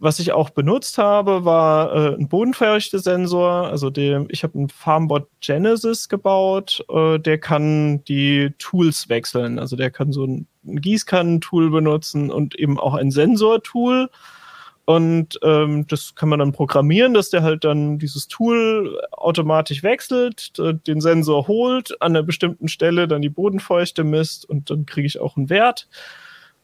was ich auch benutzt habe, war äh, ein Bodenfeuchtesensor. Also der, ich habe einen Farmbot Genesis gebaut. Äh, der kann die Tools wechseln. Also der kann so ein, ein Gießkannentool benutzen und eben auch ein Sensortool. Und ähm, das kann man dann programmieren, dass der halt dann dieses Tool automatisch wechselt, den Sensor holt, an einer bestimmten Stelle dann die Bodenfeuchte misst und dann kriege ich auch einen Wert.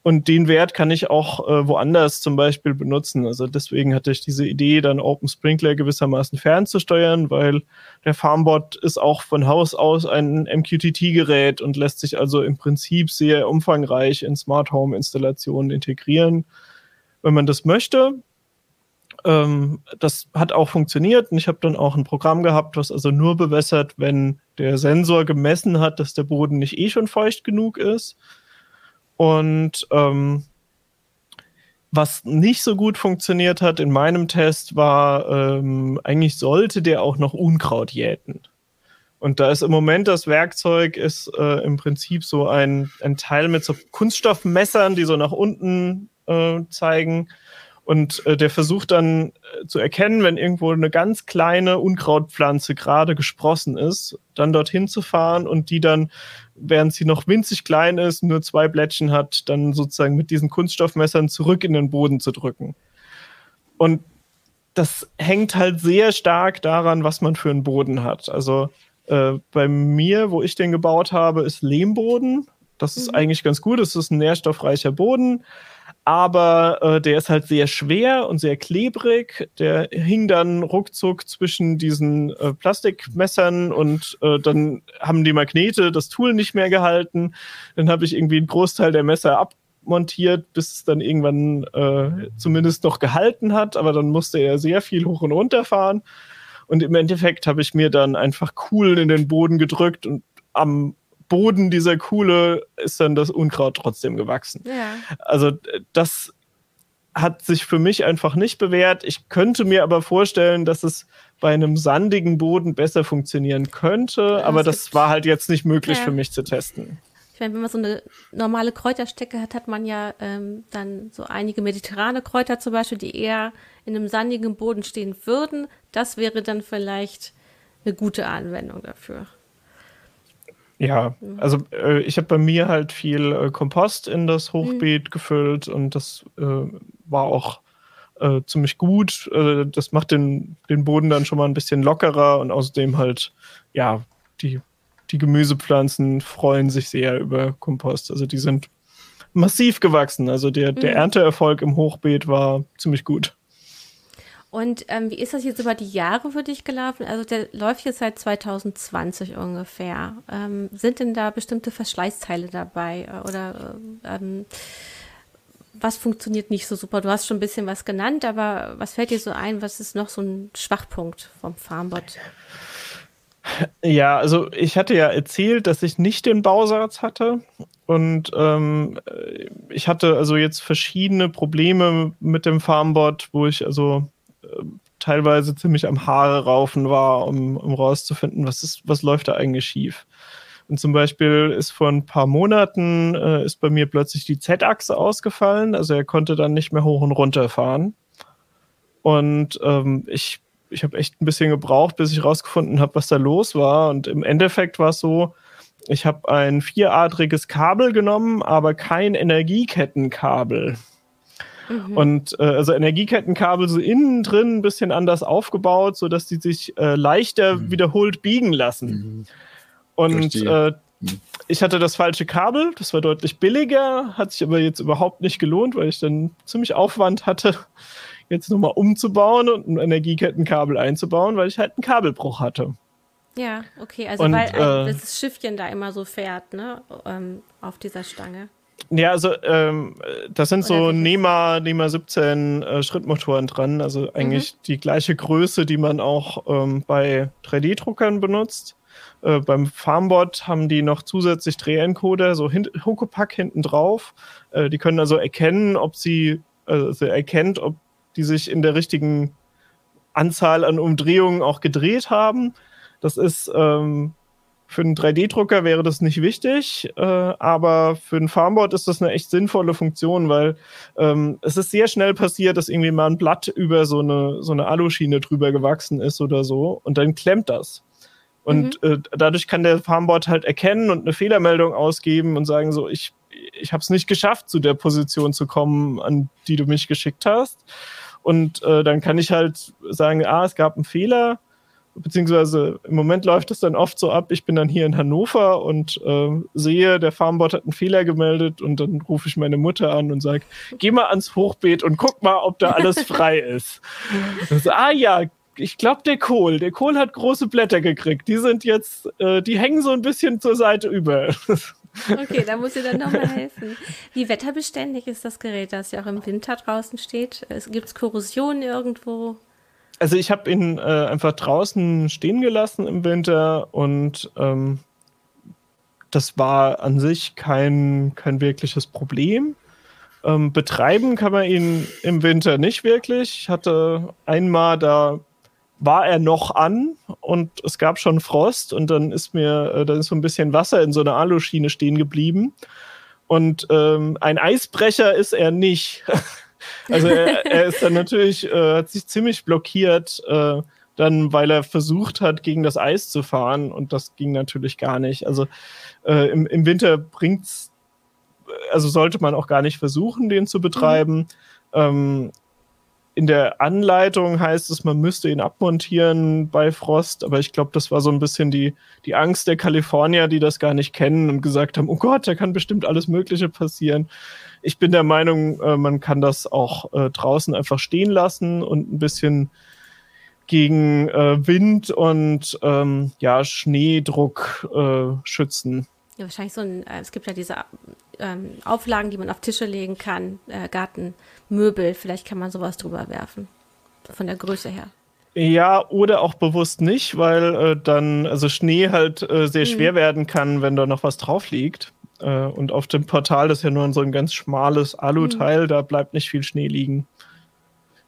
Und den Wert kann ich auch äh, woanders zum Beispiel benutzen. Also deswegen hatte ich diese Idee, dann Open Sprinkler gewissermaßen fernzusteuern, weil der Farmbot ist auch von Haus aus ein MQTT-Gerät und lässt sich also im Prinzip sehr umfangreich in Smart Home Installationen integrieren, wenn man das möchte. Ähm, das hat auch funktioniert und ich habe dann auch ein Programm gehabt, was also nur bewässert, wenn der Sensor gemessen hat, dass der Boden nicht eh schon feucht genug ist. Und ähm, was nicht so gut funktioniert hat in meinem Test war, ähm, eigentlich sollte der auch noch Unkraut jäten. Und da ist im Moment das Werkzeug ist äh, im Prinzip so ein, ein Teil mit so Kunststoffmessern, die so nach unten äh, zeigen. Und äh, der versucht dann äh, zu erkennen, wenn irgendwo eine ganz kleine Unkrautpflanze gerade gesprossen ist, dann dorthin zu fahren und die dann, während sie noch winzig klein ist, nur zwei Blättchen hat, dann sozusagen mit diesen Kunststoffmessern zurück in den Boden zu drücken. Und das hängt halt sehr stark daran, was man für einen Boden hat. Also äh, bei mir, wo ich den gebaut habe, ist Lehmboden. Das ist mhm. eigentlich ganz gut. Es ist ein nährstoffreicher Boden aber äh, der ist halt sehr schwer und sehr klebrig. Der hing dann ruckzuck zwischen diesen äh, Plastikmessern und äh, dann haben die Magnete das Tool nicht mehr gehalten. Dann habe ich irgendwie einen Großteil der Messer abmontiert, bis es dann irgendwann äh, zumindest noch gehalten hat, aber dann musste er sehr viel hoch und runter fahren. Und im Endeffekt habe ich mir dann einfach Kuhlen in den Boden gedrückt und am Boden dieser Kuhle ist dann das Unkraut trotzdem gewachsen. Ja. Also das hat sich für mich einfach nicht bewährt. Ich könnte mir aber vorstellen, dass es bei einem sandigen Boden besser funktionieren könnte, aber das war halt jetzt nicht möglich ja. für mich zu testen. Ich meine, wenn man so eine normale Kräuterstecke hat, hat man ja ähm, dann so einige mediterrane Kräuter zum Beispiel, die eher in einem sandigen Boden stehen würden. Das wäre dann vielleicht eine gute Anwendung dafür. Ja, also äh, ich habe bei mir halt viel äh, Kompost in das Hochbeet mhm. gefüllt und das äh, war auch äh, ziemlich gut. Äh, das macht den, den Boden dann schon mal ein bisschen lockerer und außerdem halt, ja, die, die Gemüsepflanzen freuen sich sehr über Kompost. Also die sind massiv gewachsen. Also der, der mhm. Ernteerfolg im Hochbeet war ziemlich gut. Und ähm, wie ist das jetzt über die Jahre für dich gelaufen? Also der läuft jetzt seit 2020 ungefähr. Ähm, sind denn da bestimmte Verschleißteile dabei? Oder äh, ähm, was funktioniert nicht so super? Du hast schon ein bisschen was genannt, aber was fällt dir so ein? Was ist noch so ein Schwachpunkt vom Farmbot? Ja, also ich hatte ja erzählt, dass ich nicht den Bausatz hatte. Und ähm, ich hatte also jetzt verschiedene Probleme mit dem Farmbot, wo ich also teilweise ziemlich am Haare raufen war, um, um rauszufinden, was ist, was läuft da eigentlich schief. Und zum Beispiel ist vor ein paar Monaten äh, ist bei mir plötzlich die Z-Achse ausgefallen, also er konnte dann nicht mehr hoch und runter fahren. Und ähm, ich, ich habe echt ein bisschen gebraucht, bis ich rausgefunden habe, was da los war. Und im Endeffekt war es so, ich habe ein vieradriges Kabel genommen, aber kein Energiekettenkabel. Mhm. Und äh, also Energiekettenkabel so innen drin ein bisschen anders aufgebaut, sodass die sich äh, leichter mhm. wiederholt biegen lassen. Mhm. Und äh, mhm. ich hatte das falsche Kabel, das war deutlich billiger, hat sich aber jetzt überhaupt nicht gelohnt, weil ich dann ziemlich Aufwand hatte, jetzt nochmal umzubauen und ein Energiekettenkabel einzubauen, weil ich halt einen Kabelbruch hatte. Ja, okay, also und, weil äh, das Schiffchen da immer so fährt, ne, ähm, auf dieser Stange. Ja, also ähm, das sind so NEMA, NEMA 17 äh, Schrittmotoren dran, also eigentlich mhm. die gleiche Größe, die man auch ähm, bei 3D-Druckern benutzt. Äh, beim Farmbot haben die noch zusätzlich Drehencoder, so hin Huckepack hinten drauf. Äh, die können also erkennen, ob sie, also erkennt, ob die sich in der richtigen Anzahl an Umdrehungen auch gedreht haben. Das ist ähm, für einen 3D-Drucker wäre das nicht wichtig, äh, aber für ein Farmboard ist das eine echt sinnvolle Funktion, weil ähm, es ist sehr schnell passiert, dass irgendwie mal ein Blatt über so eine, so eine Aluschiene drüber gewachsen ist oder so und dann klemmt das. Und mhm. äh, dadurch kann der Farmboard halt erkennen und eine Fehlermeldung ausgeben und sagen so, ich, ich habe es nicht geschafft, zu der Position zu kommen, an die du mich geschickt hast. Und äh, dann kann ich halt sagen, ah, es gab einen Fehler, beziehungsweise im Moment läuft es dann oft so ab, ich bin dann hier in Hannover und äh, sehe, der Farmbot hat einen Fehler gemeldet und dann rufe ich meine Mutter an und sage, geh mal ans Hochbeet und guck mal, ob da alles frei ist. So, ah ja, ich glaube, der Kohl, der Kohl hat große Blätter gekriegt. Die sind jetzt, äh, die hängen so ein bisschen zur Seite über. Okay, da muss ich dann nochmal helfen. Wie wetterbeständig ist das Gerät, das ja auch im Winter draußen steht? Gibt es Korrosion irgendwo? Also ich habe ihn äh, einfach draußen stehen gelassen im Winter und ähm, das war an sich kein, kein wirkliches Problem. Ähm, betreiben kann man ihn im Winter nicht wirklich. Ich hatte einmal, da war er noch an und es gab schon Frost und dann ist mir, äh, dann ist so ein bisschen Wasser in so einer Aluschiene stehen geblieben. Und ähm, ein Eisbrecher ist er nicht. Also er, er ist dann natürlich, äh, hat sich ziemlich blockiert, äh, dann, weil er versucht hat, gegen das Eis zu fahren und das ging natürlich gar nicht. Also äh, im, im Winter bringt's, also sollte man auch gar nicht versuchen, den zu betreiben. Mhm. Ähm, in der Anleitung heißt es, man müsste ihn abmontieren bei Frost, aber ich glaube, das war so ein bisschen die, die Angst der Kalifornier, die das gar nicht kennen und gesagt haben, oh Gott, da kann bestimmt alles Mögliche passieren. Ich bin der Meinung, äh, man kann das auch äh, draußen einfach stehen lassen und ein bisschen gegen äh, Wind und ähm, ja, Schneedruck äh, schützen. Ja, wahrscheinlich so ein, es gibt ja diese ähm, Auflagen, die man auf Tische legen kann, äh, Gartenmöbel, vielleicht kann man sowas drüber werfen, von der Größe her. Ja, oder auch bewusst nicht, weil äh, dann also Schnee halt äh, sehr mhm. schwer werden kann, wenn da noch was drauf liegt. Äh, und auf dem Portal ist ja nur so ein ganz schmales Aluteil, mhm. da bleibt nicht viel Schnee liegen.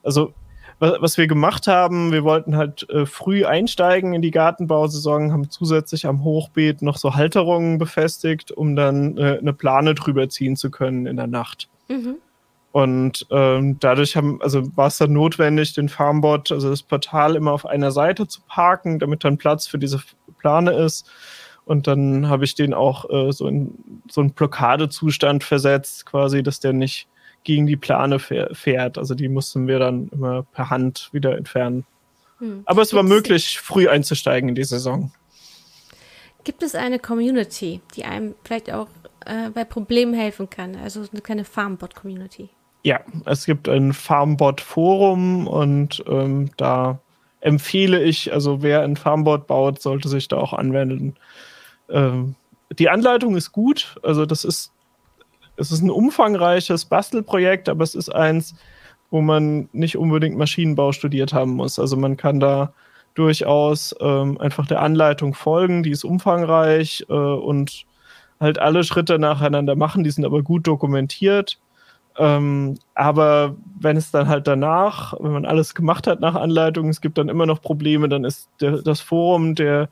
Also was wir gemacht haben, wir wollten halt äh, früh einsteigen in die Gartenbausaison, haben zusätzlich am Hochbeet noch so Halterungen befestigt, um dann äh, eine Plane drüber ziehen zu können in der Nacht. Mhm. Und ähm, dadurch haben, also war es dann notwendig, den Farmbot, also das Portal immer auf einer Seite zu parken, damit dann Platz für diese Plane ist. Und dann habe ich den auch äh, so in so einen Blockadezustand versetzt, quasi, dass der nicht gegen die Plane fährt. Also die mussten wir dann immer per Hand wieder entfernen. Hm. Aber es war möglich, früh einzusteigen in die Saison. Gibt es eine Community, die einem vielleicht auch äh, bei Problemen helfen kann? Also eine kleine Farmbot-Community? Ja, es gibt ein Farmbot-Forum und ähm, da empfehle ich, also wer ein Farmbot baut, sollte sich da auch anwenden. Ähm, die Anleitung ist gut, also das ist es ist ein umfangreiches Bastelprojekt, aber es ist eins, wo man nicht unbedingt Maschinenbau studiert haben muss. Also man kann da durchaus ähm, einfach der Anleitung folgen, die ist umfangreich äh, und halt alle Schritte nacheinander machen, die sind aber gut dokumentiert. Ähm, aber wenn es dann halt danach, wenn man alles gemacht hat nach Anleitung, es gibt dann immer noch Probleme, dann ist der, das Forum der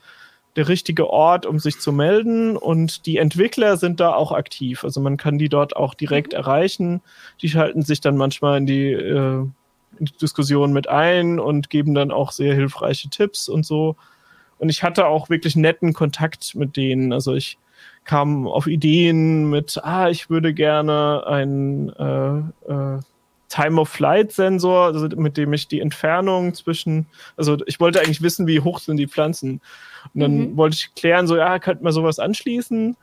der richtige Ort, um sich zu melden. Und die Entwickler sind da auch aktiv. Also man kann die dort auch direkt mhm. erreichen. Die schalten sich dann manchmal in die, äh, in die Diskussion mit ein und geben dann auch sehr hilfreiche Tipps und so. Und ich hatte auch wirklich netten Kontakt mit denen. Also ich kam auf Ideen mit, ah, ich würde gerne ein äh, äh, Time-of-Flight-Sensor, also mit dem ich die Entfernung zwischen, also ich wollte eigentlich wissen, wie hoch sind die Pflanzen. Und dann mhm. wollte ich klären, so, ja, könnte man sowas anschließen?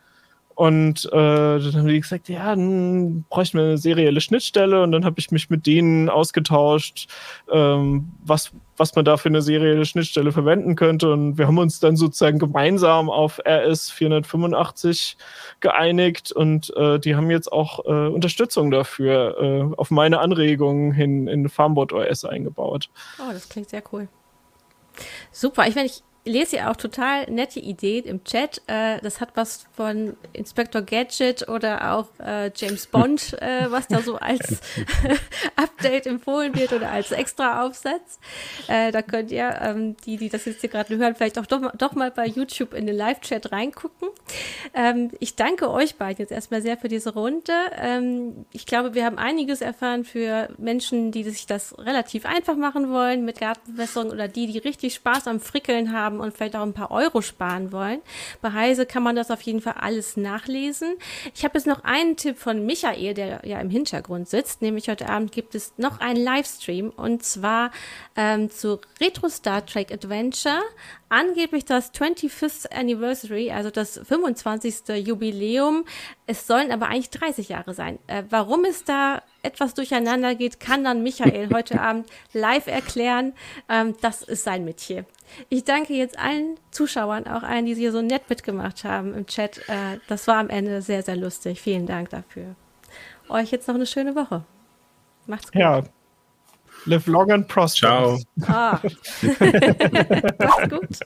Und äh, dann haben die gesagt, ja, dann bräuchten wir eine serielle Schnittstelle und dann habe ich mich mit denen ausgetauscht, ähm, was, was man da für eine serielle Schnittstelle verwenden könnte. Und wir haben uns dann sozusagen gemeinsam auf RS 485 geeinigt und äh, die haben jetzt auch äh, Unterstützung dafür äh, auf meine Anregungen hin in Farmbot OS eingebaut. Oh, das klingt sehr cool. Super. Ich meine, ich lese ja auch total nette Ideen im Chat. Äh, das hat was von Inspector Gadget oder auch äh, James Bond, äh, was da so als Update empfohlen wird oder als extra Aufsatz. Äh, da könnt ihr, ähm, die, die das jetzt hier gerade hören, vielleicht auch doch, doch mal bei YouTube in den Live-Chat reingucken. Ähm, ich danke euch beiden jetzt erstmal sehr für diese Runde. Ähm, ich glaube, wir haben einiges erfahren für Menschen, die sich das relativ einfach machen wollen mit Gartenbewässerung oder die, die richtig Spaß am Frickeln haben haben und vielleicht auch ein paar Euro sparen wollen. Bei Heise kann man das auf jeden Fall alles nachlesen. Ich habe jetzt noch einen Tipp von Michael, der ja im Hintergrund sitzt, nämlich heute Abend gibt es noch einen Livestream und zwar ähm, zu Retro Star Trek Adventure angeblich das 25th Anniversary, also das 25. Jubiläum. Es sollen aber eigentlich 30 Jahre sein. Äh, warum es da etwas durcheinander geht, kann dann Michael heute Abend live erklären. Ähm, das ist sein Metier. Ich danke jetzt allen Zuschauern, auch allen, die hier so nett mitgemacht haben im Chat. Äh, das war am Ende sehr, sehr lustig. Vielen Dank dafür. Euch jetzt noch eine schöne Woche. Macht's gut. Ja. Live long and prosper. Ciao. Ah. Macht's gut.